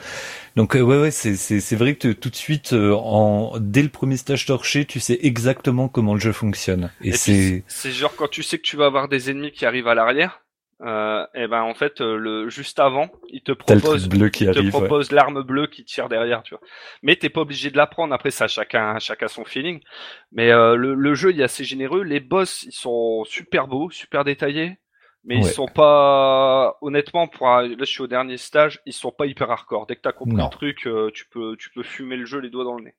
Donc euh, ouais ouais c'est c'est c'est vrai que tout de suite euh, en dès le premier stage torché tu sais exactement comment le jeu fonctionne et, et c'est c'est genre quand tu sais que tu vas avoir des ennemis qui arrivent à l'arrière euh, et ben en fait euh, le juste avant, il te propose bleu qui il te propose l'arme bleue qui tire derrière, tu vois. Mais t'es pas obligé de la prendre. Après ça, chacun chacun son feeling. Mais euh, le, le, jeu il est assez généreux. Les boss ils sont super beaux, super détaillés. Mais ils sont pas honnêtement pour là je suis au dernier stage, ils sont pas hyper hardcore. Dès que t'as compris le truc, tu peux tu peux fumer le jeu les doigts dans le nez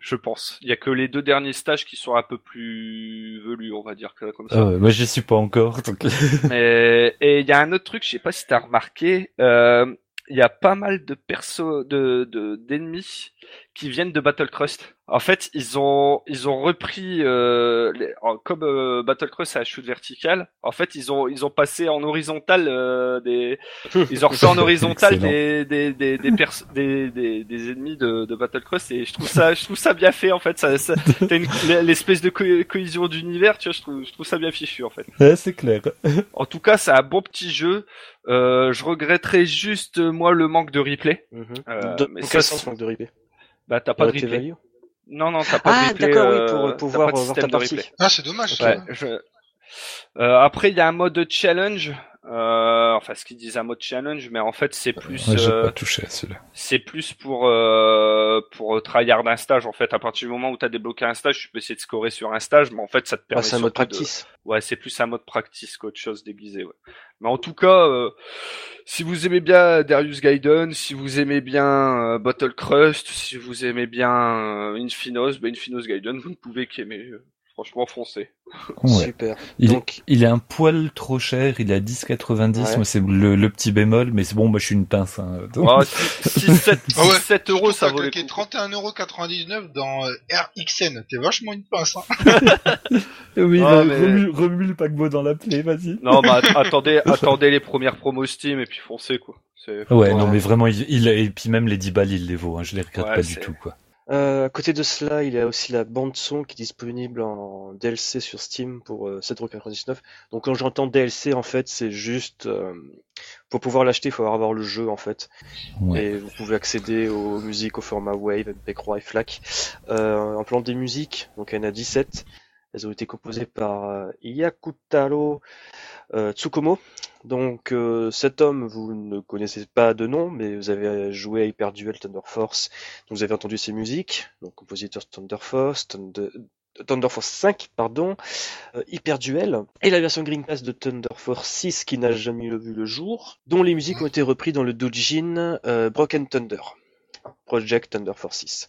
je pense. Il y a que les deux derniers stages qui sont un peu plus velus, on va dire comme ça. Euh, moi, j'y suis pas encore. Donc... et il y a un autre truc, je sais pas si t'as remarqué, euh, il y a pas mal de persos, de d'ennemis qui viennent de Battle Crust. En fait, ils ont ils ont repris euh, les, comme euh, Battle Crust a shoot vertical. En fait, ils ont ils ont passé en horizontal euh, des ils ont refait en horizontal des des des des, des, des, des ennemis de, de Battle Crust et je trouve ça je trouve ça bien fait en fait. Ça, ça t'as une l'espèce de cohésion d'univers. Tu vois, je trouve je trouve ça bien fichu en fait. Ouais, c'est clair. en tout cas, c'est un bon petit jeu. Euh, je regretterais juste moi le manque de replay. Mm -hmm. mais ça, manque de replay? Bah t'as pas de replay. Non non t'as pas ah, de replay. Ah d'accord oui pour pouvoir voir ta partie. Ah c'est dommage. Ouais, je... euh, après il y a un mode challenge. Euh, enfin, ce qu'ils disent un mode challenge, mais en fait, c'est plus. Ouais, j'ai pas touché à celui-là. C'est plus pour euh, pour tryhard un stage. En fait, à partir du moment où t'as débloqué un stage, tu peux essayer de scorer sur un stage, mais en fait, ça te permet. Ah, c'est un mode practice. De... Ouais, c'est plus un mode practice qu'autre chose déguisé. Ouais. Mais en tout cas, euh, si vous aimez bien Darius Gaiden, si vous aimez bien euh, Battle Crust, si vous aimez bien euh, Infinos, bah Infinos Gaiden, vous ne pouvez qu'aimer. Franchement, foncé. Super. Il, Donc... il est un poil trop cher, il est à 10,90. Moi, c'est le, le, petit bémol, mais c'est bon, moi, je suis une pince. Hein, donc... ah, 6, 7, 6, 7 euros, ça vaut le coup. 31,99€ dans euh, RXN. T'es vachement une pince. Hein. oui, ah, mais... remue, remue, le paquebot dans la plaie, vas-y. Non, bah attendez, attendez les premières promos Steam et puis foncez, quoi. Ouais, non, mais vraiment, il, il, et puis même les 10 balles, il les vaut. Hein, je les regrette ouais, pas du tout, quoi. Euh, à côté de cela, il y a aussi la bande son qui est disponible en DLC sur Steam pour euh, 7,99€. Donc quand j'entends DLC, en fait, c'est juste euh, pour pouvoir l'acheter, il faut avoir le jeu en fait. Ouais. Et vous pouvez accéder aux musiques au format Wave, avec Roi et FLAC. Euh, en plan des musiques, donc il y en a 17. Elles ont été composées par euh, Yakutaro euh, Tsukumo. Donc euh, cet homme, vous ne connaissez pas de nom, mais vous avez joué à Hyper Duel Thunder Force, donc vous avez entendu ses musiques, donc compositeur Thunder Force, Thunder, Force 5, pardon, euh, Duel, et la version Green Pass de Thunder Force 6 qui n'a jamais vu le jour, dont les musiques ont été reprises dans le doujin euh, Broken Thunder, Project Thunder Force 6.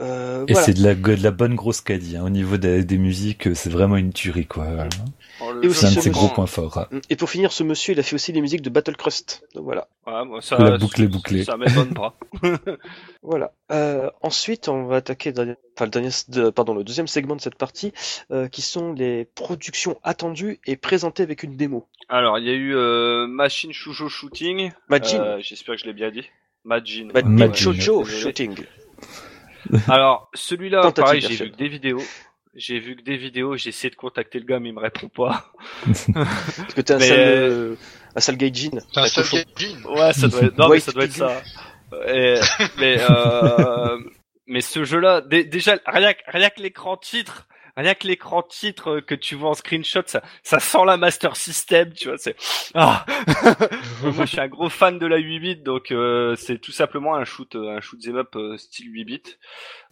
Euh, et voilà. c'est de la, de la bonne grosse caddie. Hein. Au niveau des, des musiques, c'est vraiment une tuerie, quoi. Oh, et aussi c'est un de ses gros points forts. Hein. Et pour finir, ce monsieur, il a fait aussi les musiques de Battle Crust. Donc voilà. Ouais, moi, ça, la boucle est bouclée. Ça m'étonne pas. voilà. Euh, ensuite, on va attaquer enfin, le, dernier, de, pardon, le deuxième segment de cette partie, euh, qui sont les productions attendues et présentées avec une démo. Alors, il y a eu euh, Machine Shoujo Shooting. Majin. Euh, J'espère que je l'ai bien dit. Majin. Majin Shoujo Shooting. Alors, celui-là, pareil, j'ai vu que des vidéos. J'ai vu que des vidéos, j'ai essayé de contacter le gars, mais il me répond pas. Parce que t'es un, mais... sale, euh, un sale gaijin. T'es un sale gaijin. Ouais, ça doit être, non, mais ça doit être ça. Et, mais, euh, mais ce jeu-là, déjà, rien, rien que l'écran titre, rien que l'écran titre que tu vois en screenshot, ça, ça sent la Master System, tu vois. C'est ah. Moi, je suis un gros fan de la 8 bits, donc euh, c'est tout simplement un shoot, un shoot 'em up euh, style 8 bits.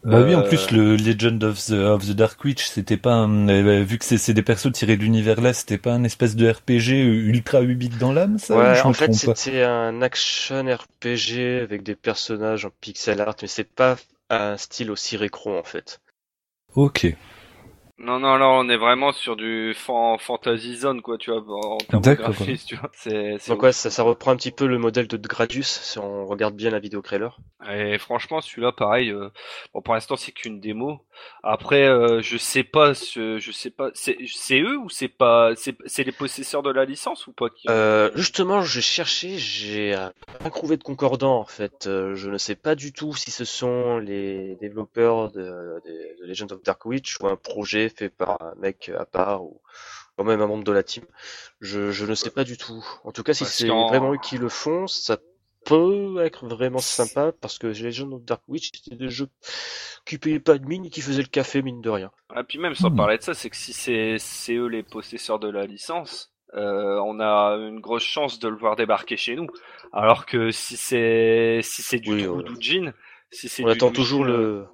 Bah oui, en plus le Legend of the, of the Dark Witch, c'était pas un, euh, vu que c'est des persos tirés de l'univers là, c'était pas un espèce de RPG ultra 8 bits dans l'âme, ça Ouais, en fait c'était un action RPG avec des personnages en pixel art, mais c'est pas un style aussi récro en fait. Ok. Non, non, là, on est vraiment sur du fan fantasy zone, quoi, tu vois, en termes de graphisme, tu vois. C'est, Donc ouais, ça, ça, reprend un petit peu le modèle de Gradius, si on regarde bien la vidéo trailer. Et franchement, celui-là, pareil, euh... bon, pour l'instant, c'est qu'une démo. Après, euh, je sais pas, je sais pas, c'est, eux ou c'est pas, c'est, c'est les possesseurs de la licence ou pas qui... euh, Justement, j'ai cherché, j'ai pas trouvé de concordant, en fait. Euh, je ne sais pas du tout si ce sont les développeurs de, de, de Legend of Dark Witch ou un projet fait par un mec à part ou quand même un membre de la team. Je, je ne sais pas du tout. En tout cas, si c'est en... vraiment eux qui le font, ça peut être vraiment sympa parce que Legend of Dark Witch c'était des jeux qui payaient pas de mine et qui faisaient le café mine de rien. Et puis même sans mmh. parler de ça, c'est que si c'est eux les possesseurs de la licence, euh, on a une grosse chance de le voir débarquer chez nous. Alors que si c'est si c'est du Oui, si c'est On du attend toujours le.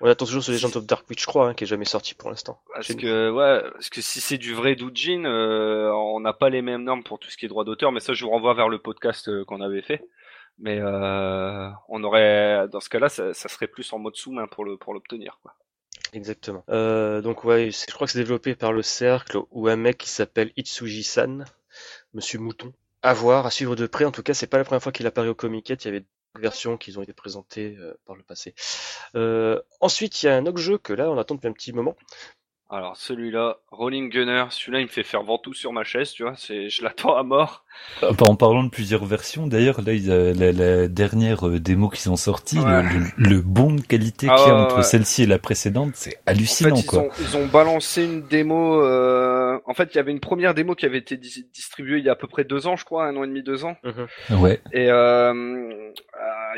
On attend toujours ce Legend of Dark Witch, je crois, hein, qui est jamais sorti pour l'instant. Parce que ouais, parce que si c'est du vrai Doujin, euh, on n'a pas les mêmes normes pour tout ce qui est droit d'auteur, mais ça je vous renvoie vers le podcast euh, qu'on avait fait. Mais euh, on aurait, dans ce cas-là, ça, ça serait plus en mode sous-main pour le pour l'obtenir. quoi. Exactement. Euh, donc ouais, je crois que c'est développé par le cercle ou un mec qui s'appelle Itsuji-san, Monsieur Mouton. À voir, à suivre de près. En tout cas, c'est pas la première fois qu'il apparaît au Comiket. Il y avait des versions qui ont été présentées euh, par le passé. Euh, ensuite, il y a un autre jeu que là, on attend depuis un petit moment. Alors celui-là, Rolling Gunner, celui-là il me fait faire ventoux sur ma chaise, tu vois, c'est je l'attends à mort. Ah, En parlant de plusieurs versions, d'ailleurs, là, il y a la, la dernière euh, démo qui sont sorties, le- Ouais. le, le bond de qualité Ah qu'il y a entre ouais. celle-ci et la précédente, c'est En hallucinant, fait, ils quoi. ont, ils ont balancé une démo. Euh... En fait, il y avait une première démo qui avait été dis- distribuée il y a à peu près deux ans, je crois, un an et demi, deux ans. Ouais. Et euh,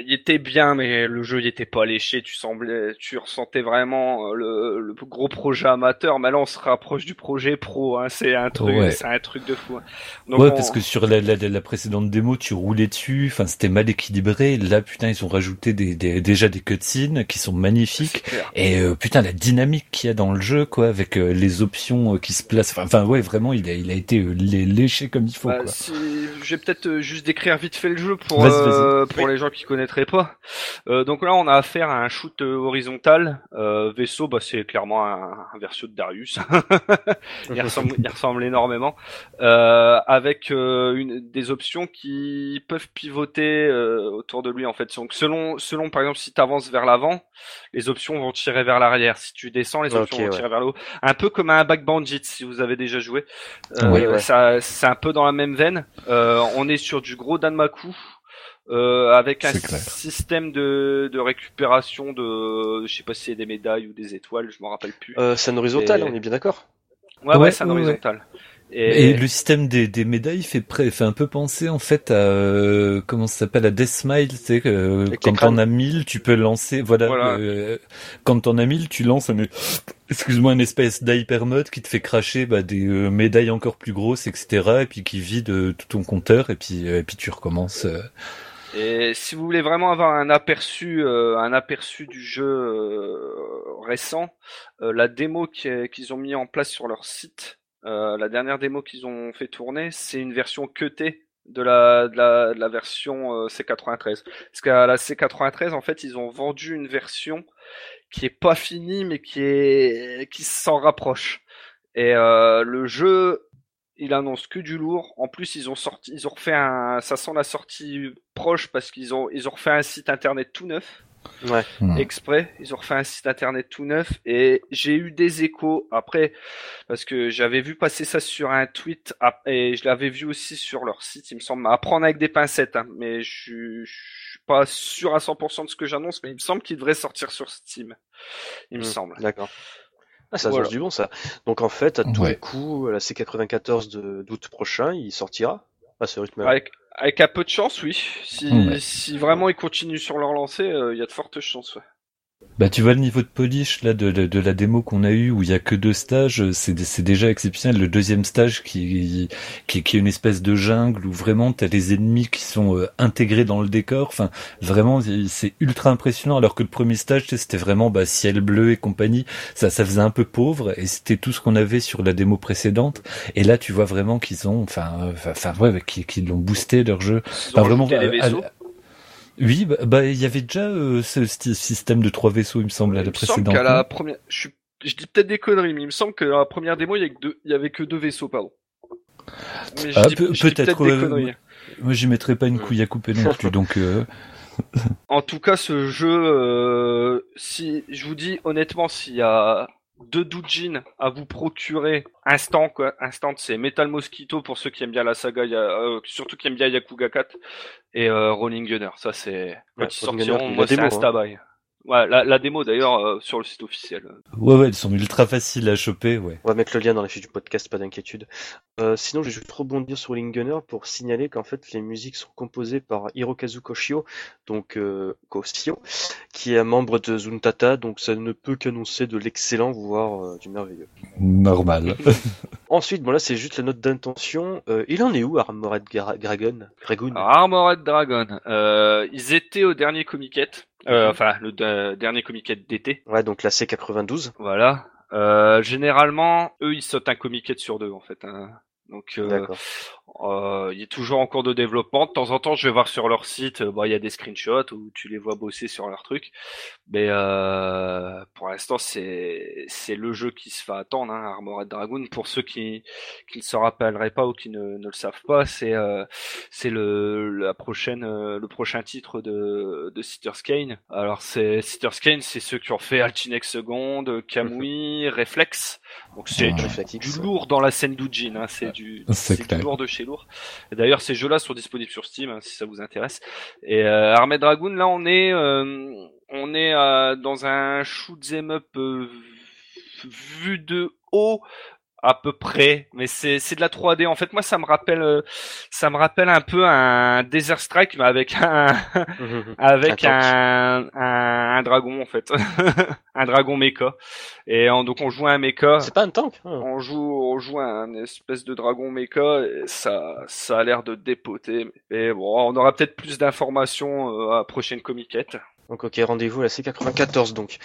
il était bien, mais le jeu il était pas léché. Tu semblais, tu ressentais vraiment euh, le, le gros projet amateur. Mais là, on se rapproche du projet pro. Hein. C'est un truc, Ouais. c'est un truc de fou. hein. Donc, ouais, on- parce que sur la, la, la précédente démo, tu roulais dessus, enfin, c'était mal équilibré. Là, putain, ils ont rajouté des, des, déjà des cutscenes qui sont magnifiques. Et euh, putain, la dynamique qu'il y a dans le jeu, quoi, avec euh, les options euh, qui se placent. Enfin, ouais, vraiment, il a, il a été euh, lé- léché comme il faut, Bah, quoi. si... Je vais peut-être euh, juste décrire vite fait le jeu pour Vas-y, euh, pour les gens qui pas. Euh, donc là, on a affaire à un shoot horizontal. Euh, vaisseau, bah, c'est clairement un, un version de Darius. il, ressemble, il ressemble énormément. Euh, avec une, des options qui peuvent pivoter autour de lui en fait. Donc selon selon par exemple si tu avances vers l'avant, les options vont tirer vers l'arrière. Si tu descends, les options vont ouais. tirer vers le haut. Un peu comme un Back Bandit si vous avez déjà joué. Oui, ouais. Ça c'est un peu dans la même veine. On est sur du gros Danmaku. Euh, avec un système de, de récupération de je sais pas si c'est des médailles ou des étoiles je m'en rappelle plus Euh, c'est un horizontal, Et- on est bien d'accord? ouais ouais, ouais, c'est un ouais, ouais. horizontal Et, et, le système des, des médailles fait, pré- fait un peu penser en fait à euh, comment ça s'appelle à Death Smile, tu sais les quand t'en as 1000, tu peux lancer voilà, Voilà. euh, quand t'en as 1000, tu lances un excuse-moi une espèce d'hyper mode qui te fait cracher bah, des euh, médailles encore plus grosses etc et puis qui vide euh, tout ton compteur et puis euh, et puis tu recommences euh. Et si vous voulez vraiment avoir un aperçu, euh, un aperçu du jeu euh, récent, euh, la démo qu'ils ont mis en place sur leur site, euh, la dernière démo qu'ils ont fait tourner, c'est une version QT de la, de la, de la version euh, C93. Parce qu'à la C93, en fait, ils ont vendu une version qui est pas finie, mais qui est qui s'en rapproche. Et euh, le jeu il annonce que du lourd. En plus, ils ont sorti, ils ont refait un, ça sent la sortie proche parce qu'ils ont, ils ont refait un site internet tout neuf. Ouais. Hmm. Exprès, ils ont refait un site internet tout neuf et j'ai eu des échos après parce que j'avais vu passer ça sur un tweet et je l'avais vu aussi sur leur site. Il me semble à prendre avec des pincettes, hein, mais je, suis- je suis pas sûr à 100% de ce que j'annonce, mais il me semble qu'il devrait sortir sur Steam. Il me Hmm, semble. D'accord. Ah, ça Voilà. du bon, ça. Donc, en fait, à tous Ouais. les coups, la C94 de- d'août prochain, il sortira. À ce rythme Avec, avec un peu de chance, oui. Si, Ouais. si vraiment ils continuent sur leur lancée, euh, il y a de fortes chances. Ouais. Bah tu vois le niveau de polish là de, de, de la démo qu'on a eu où il y a que deux stages, c'est déjà exceptionnel. Le deuxième stage qui qui, qui est une espèce de jungle où vraiment t'as les ennemis qui sont euh, intégrés dans le décor. Enfin vraiment c'est ultra impressionnant. Alors que le premier stage c'était vraiment bah, ciel bleu et compagnie. Ça ça faisait un peu pauvre et c'était tout ce qu'on avait sur la démo précédente. Et là tu vois vraiment qu'ils ont enfin euh, enfin ouais qu'ils l'ont boosté leur jeu. Ils ont Enfin, vraiment, les à-. Oui, bah, bah, il y avait déjà euh, ce système de trois vaisseaux, il me semble, à la précédente. qu'à la non? première, je, suis- je dis peut-être des conneries, mais il me semble que dans la première démo, il y avait que deux, il y avait que deux vaisseaux, pardon. Mais Ah, peut- peut-être, ouais, conneries. ouais. Moi, j'y mettrais pas une couille à couper non plus, donc. euh, En tout cas, ce jeu, euh, si je vous dis honnêtement, s'il y a deux doujins à vous procurer instant quoi, instant c'est Metal Mosquito pour ceux qui aiment bien la saga, euh, surtout qui aiment bien Yakuga 4 et euh, Rolling Gunner. Ça c'est quand Ouais, ils sortiront, moi c'est un hein. Ouais, la, la démo d'ailleurs euh, sur le site officiel. Ouais, ouais, elles sont ultra faciles à choper, ouais. On va mettre le lien dans la fiche du podcast, pas d'inquiétude. Euh, sinon, je vais juste rebondir sur Lingunner pour signaler qu'en fait, les musiques sont composées par Hirokazu Koshio, donc euh, Koshio, qui est membre de Zuntata, donc ça ne peut qu'annoncer de l'excellent, voire euh, du merveilleux. Normal. Ensuite, bon là, c'est juste la note d'intention. Euh, il en est où, Armored Gra- Dragon? Dragoon? Armored Dragon, euh, ils étaient au dernier comiquette, euh, enfin le de- dernier comiquette d'été, Ouais, donc la C92. voilà. Euh, généralement, eux, ils sautent un comiquette sur deux en fait. hein. Donc, euh. Euh, il est toujours en cours de développement. De temps en temps, je vais voir sur leur site, euh, bon, il y a des screenshots où tu les vois bosser sur leur truc. Mais euh, pour l'instant, c'est c'est le jeu qui se fait attendre, hein, Armored Dragoon. Pour ceux qui qui ne se rappelleraient pas ou qui ne, ne le savent pas, c'est euh, c'est le la prochaine euh, le prochain titre de de Kane. Alors c'est Citter's Kane, c'est ceux qui ont fait Altinex Second, Kamui, Reflex. Donc c'est Ouais. du, lourd dans la scène d'Ujin, hein, c'est du du lourd de chez lourd. D'ailleurs, ces jeux-là sont disponibles sur Steam hein, si ça vous intéresse. Et euh, Armored Dragoon, là, on est euh, on est euh, dans un shoot 'em up euh, vu de haut à peu près, mais c'est c'est de la 3D. En fait, moi, ça me rappelle euh, ça me rappelle un peu un Desert Strike, mais avec un avec Un un, dragon en fait, un dragon mecha. Et donc on joue un mecha. C'est pas un tank hein. On joue, on joue un espèce de dragon mecha et ça, ça a l'air de dépoter. Mais bon, on aura peut-être plus d'informations euh, à la prochaine comiquette. Donc ok, rendez-vous à la C94 donc.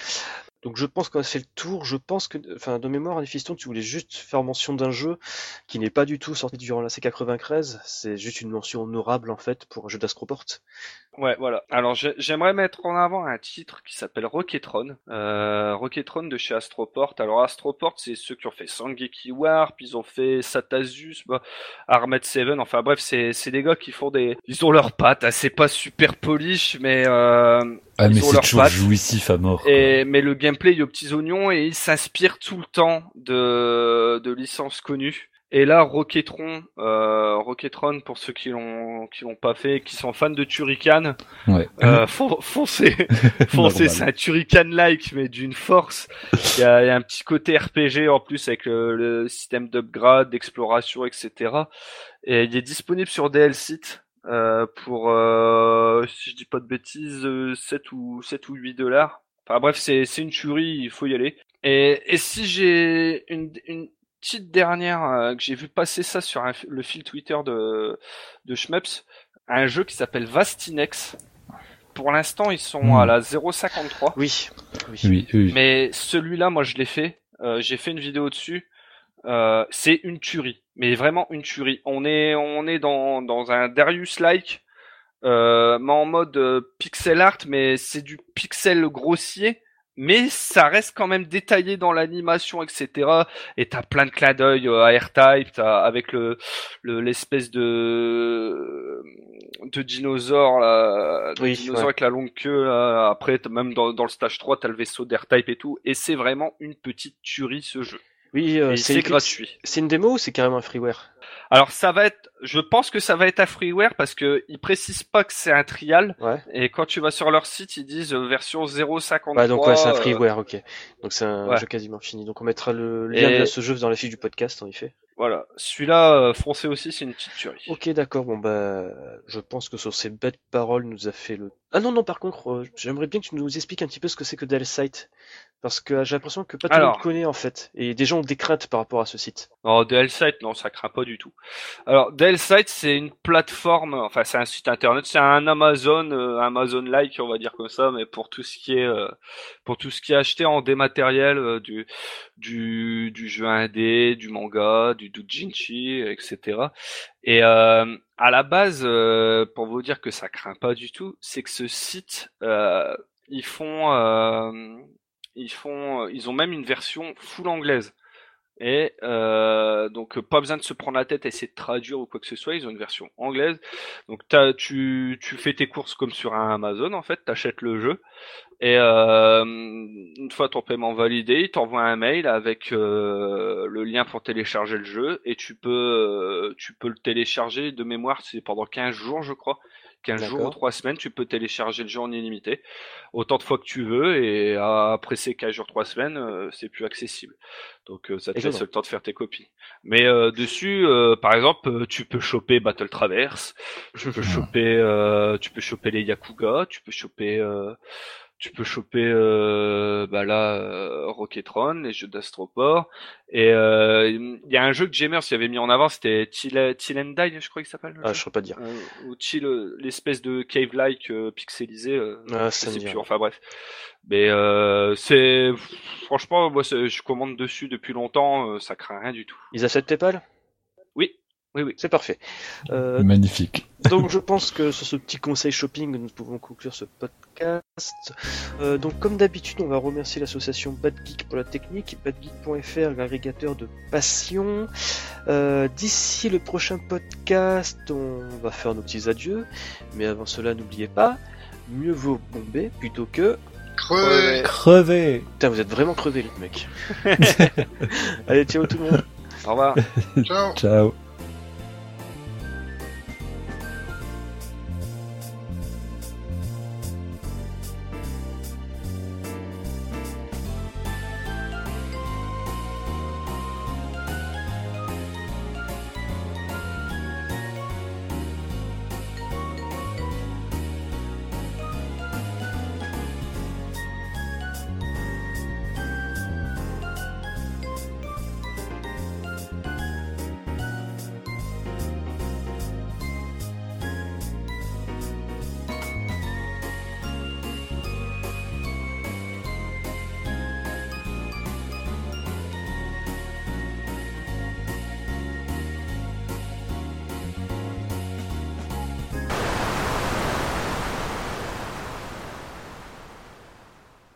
Donc je pense qu'on a fait le tour. Je pense que, enfin, de mémoire, Fiston, tu voulais juste faire mention d'un jeu qui n'est pas du tout sorti durant la C93. C'est juste une mention honorable en fait pour un jeu d'Astroport. Ouais, voilà. Alors j'ai- j'aimerais mettre en avant un titre qui s'appelle Rocketron. Euh, Rocketron de chez Astroport. Alors Astroport, c'est ceux qui ont fait Sangeki Warp, ils ont fait Satazus, bah, Armed Seven. Enfin bref, c'est c'est des gars qui font des, ils ont leurs pattes. hein. C'est pas super polish, mais euh, Ah, Ils mais ont leurs pattes. jouissif à mort. Et, mais le gameplay est aux petits oignons et il s'inspire tout le temps de, de licences connues. Et là, Rocketron, euh, Rocketron pour ceux qui l'ont qui l'ont pas fait, qui sont fans de Turrican, Ouais. euh, fon- foncez, foncez, c'est un Turrican-like mais d'une force. Il y, a, il y a un petit côté RPG en plus avec le, le système d'upgrade, d'exploration, etc. Et il est disponible sur DL site euh, pour, euh, si je dis pas de bêtises, euh, 7 ou 7 ou 8 dollars. Enfin bref, c'est c'est une tuerie, il faut y aller. Et, et si j'ai une, une petite dernière euh, que j'ai vu passer ça sur un- le fil Twitter de de Schmeps, un jeu qui s'appelle Vastinex. Pour l'instant, ils sont Hmm. à la 0.53. Oui. Oui. Oui, oui. Mais celui-là, moi, je l'ai fait. Euh, j'ai fait une vidéo dessus. Euh, c'est une tuerie, mais vraiment une tuerie. On est, on est dans, dans un Darius-like, euh, mais en mode euh, pixel art, mais c'est du pixel grossier, mais ça reste quand même détaillé dans l'animation, etc. Et t'as plein de clins d'œil euh, à R-Type, t'as avec le le- l'espèce de de dinosaure là, de Oui, dinosaure ouais. avec la longue queue là. Après, même dans, dans le stage 3, t'as le vaisseau d'R-Type et tout. Et c'est vraiment une petite tuerie ce jeu. Oui, euh, c'est gratuit. C'est une démo ou c'est carrément un freeware? Alors ça va être, je pense que ça va être un freeware parce que ils précisent pas que c'est un trial. Ouais. Et quand tu vas sur leur site, ils disent euh, version 0.53. Ouais, donc ouais, c'est un euh, freeware, ok. Donc c'est un ouais. jeu quasiment fini. Donc on mettra le lien Et- de ce jeu dans la fiche du podcast, en effet. Voilà. Celui-là, euh, foncé aussi, c'est une petite tuerie. Ok, d'accord. Bon bah, je pense que sur ces bêtes paroles, nous a fait le. Ah non non, par contre, euh, j'aimerais bien que tu nous expliques un petit peu ce que c'est que Dell Site, parce que j'ai l'impression que pas tout le monde connaît en fait, et des gens ont des craintes par rapport à ce site. Non, DL-Site, non, ça craint pas du tout. Alors, DL-Site, c'est une plateforme, enfin, c'est un site internet, c'est un Amazon, euh, Amazon-like, on va dire comme ça, mais pour tout ce qui est, euh, pour tout ce qui est acheté en dématériel, euh, du, du, du jeu indé, du manga, du doujinshi, etc. Et euh, à la base, euh, pour vous dire que ça craint pas du tout, c'est que ce site, euh, ils font, euh, ils font, ils ont même une version full anglaise. Et euh, donc pas besoin de se prendre la tête à essayer de traduire ou quoi que ce soit, ils ont une version anglaise. Donc tu, tu fais tes courses comme sur un Amazon en fait, t'achètes le jeu et euh, une fois ton paiement validé, ils t'envoient un mail avec euh, le lien pour télécharger le jeu et tu peux euh, tu peux le télécharger de mémoire, c'est pendant 15 jours je crois. 15 jours ou D'accord. 3 semaines, tu peux télécharger le jeu en illimité autant de fois que tu veux et après ces 15 jours 3 semaines, euh, c'est plus accessible. Donc euh, ça te laisse le temps de faire tes copies. Mais euh, dessus, euh, par exemple, tu peux choper Battle Traverse, tu peux choper, euh, tu peux choper les Yakuga, tu peux choper, tu peux choper, euh, bah là, euh, Rocketron, les jeux d'Astroport. Et euh, il y a un jeu que Jamers y avait mis en avant, c'était Till, Till and Die, je crois qu'il s'appelle. le Ah, jeu. je saurais pas dire. Euh, ou Chill, euh, l'espèce de cave-like pixelisé. Ah, ça me sais plus, enfin bref. Mais euh, c'est franchement, moi, c'est- je commande dessus depuis longtemps, ça craint rien du tout. Ils acceptent PayPal? Oui, oui, oui. C'est parfait. Euh, Magnifique. donc je pense que sur ce petit conseil shopping, nous pouvons conclure ce podcast. Euh, donc comme d'habitude, on va remercier l'association Bad Geek pour la technique, badgeek.fr, l'agrégateur de passion. Euh, D'ici le prochain podcast, on va faire nos petits adieux. Mais avant cela, n'oubliez pas, mieux vaut bomber plutôt que... Creux. Crevé. Putain, vous êtes vraiment crevés les mecs. Allez, ciao tout le monde. Au revoir. Ciao. Ciao.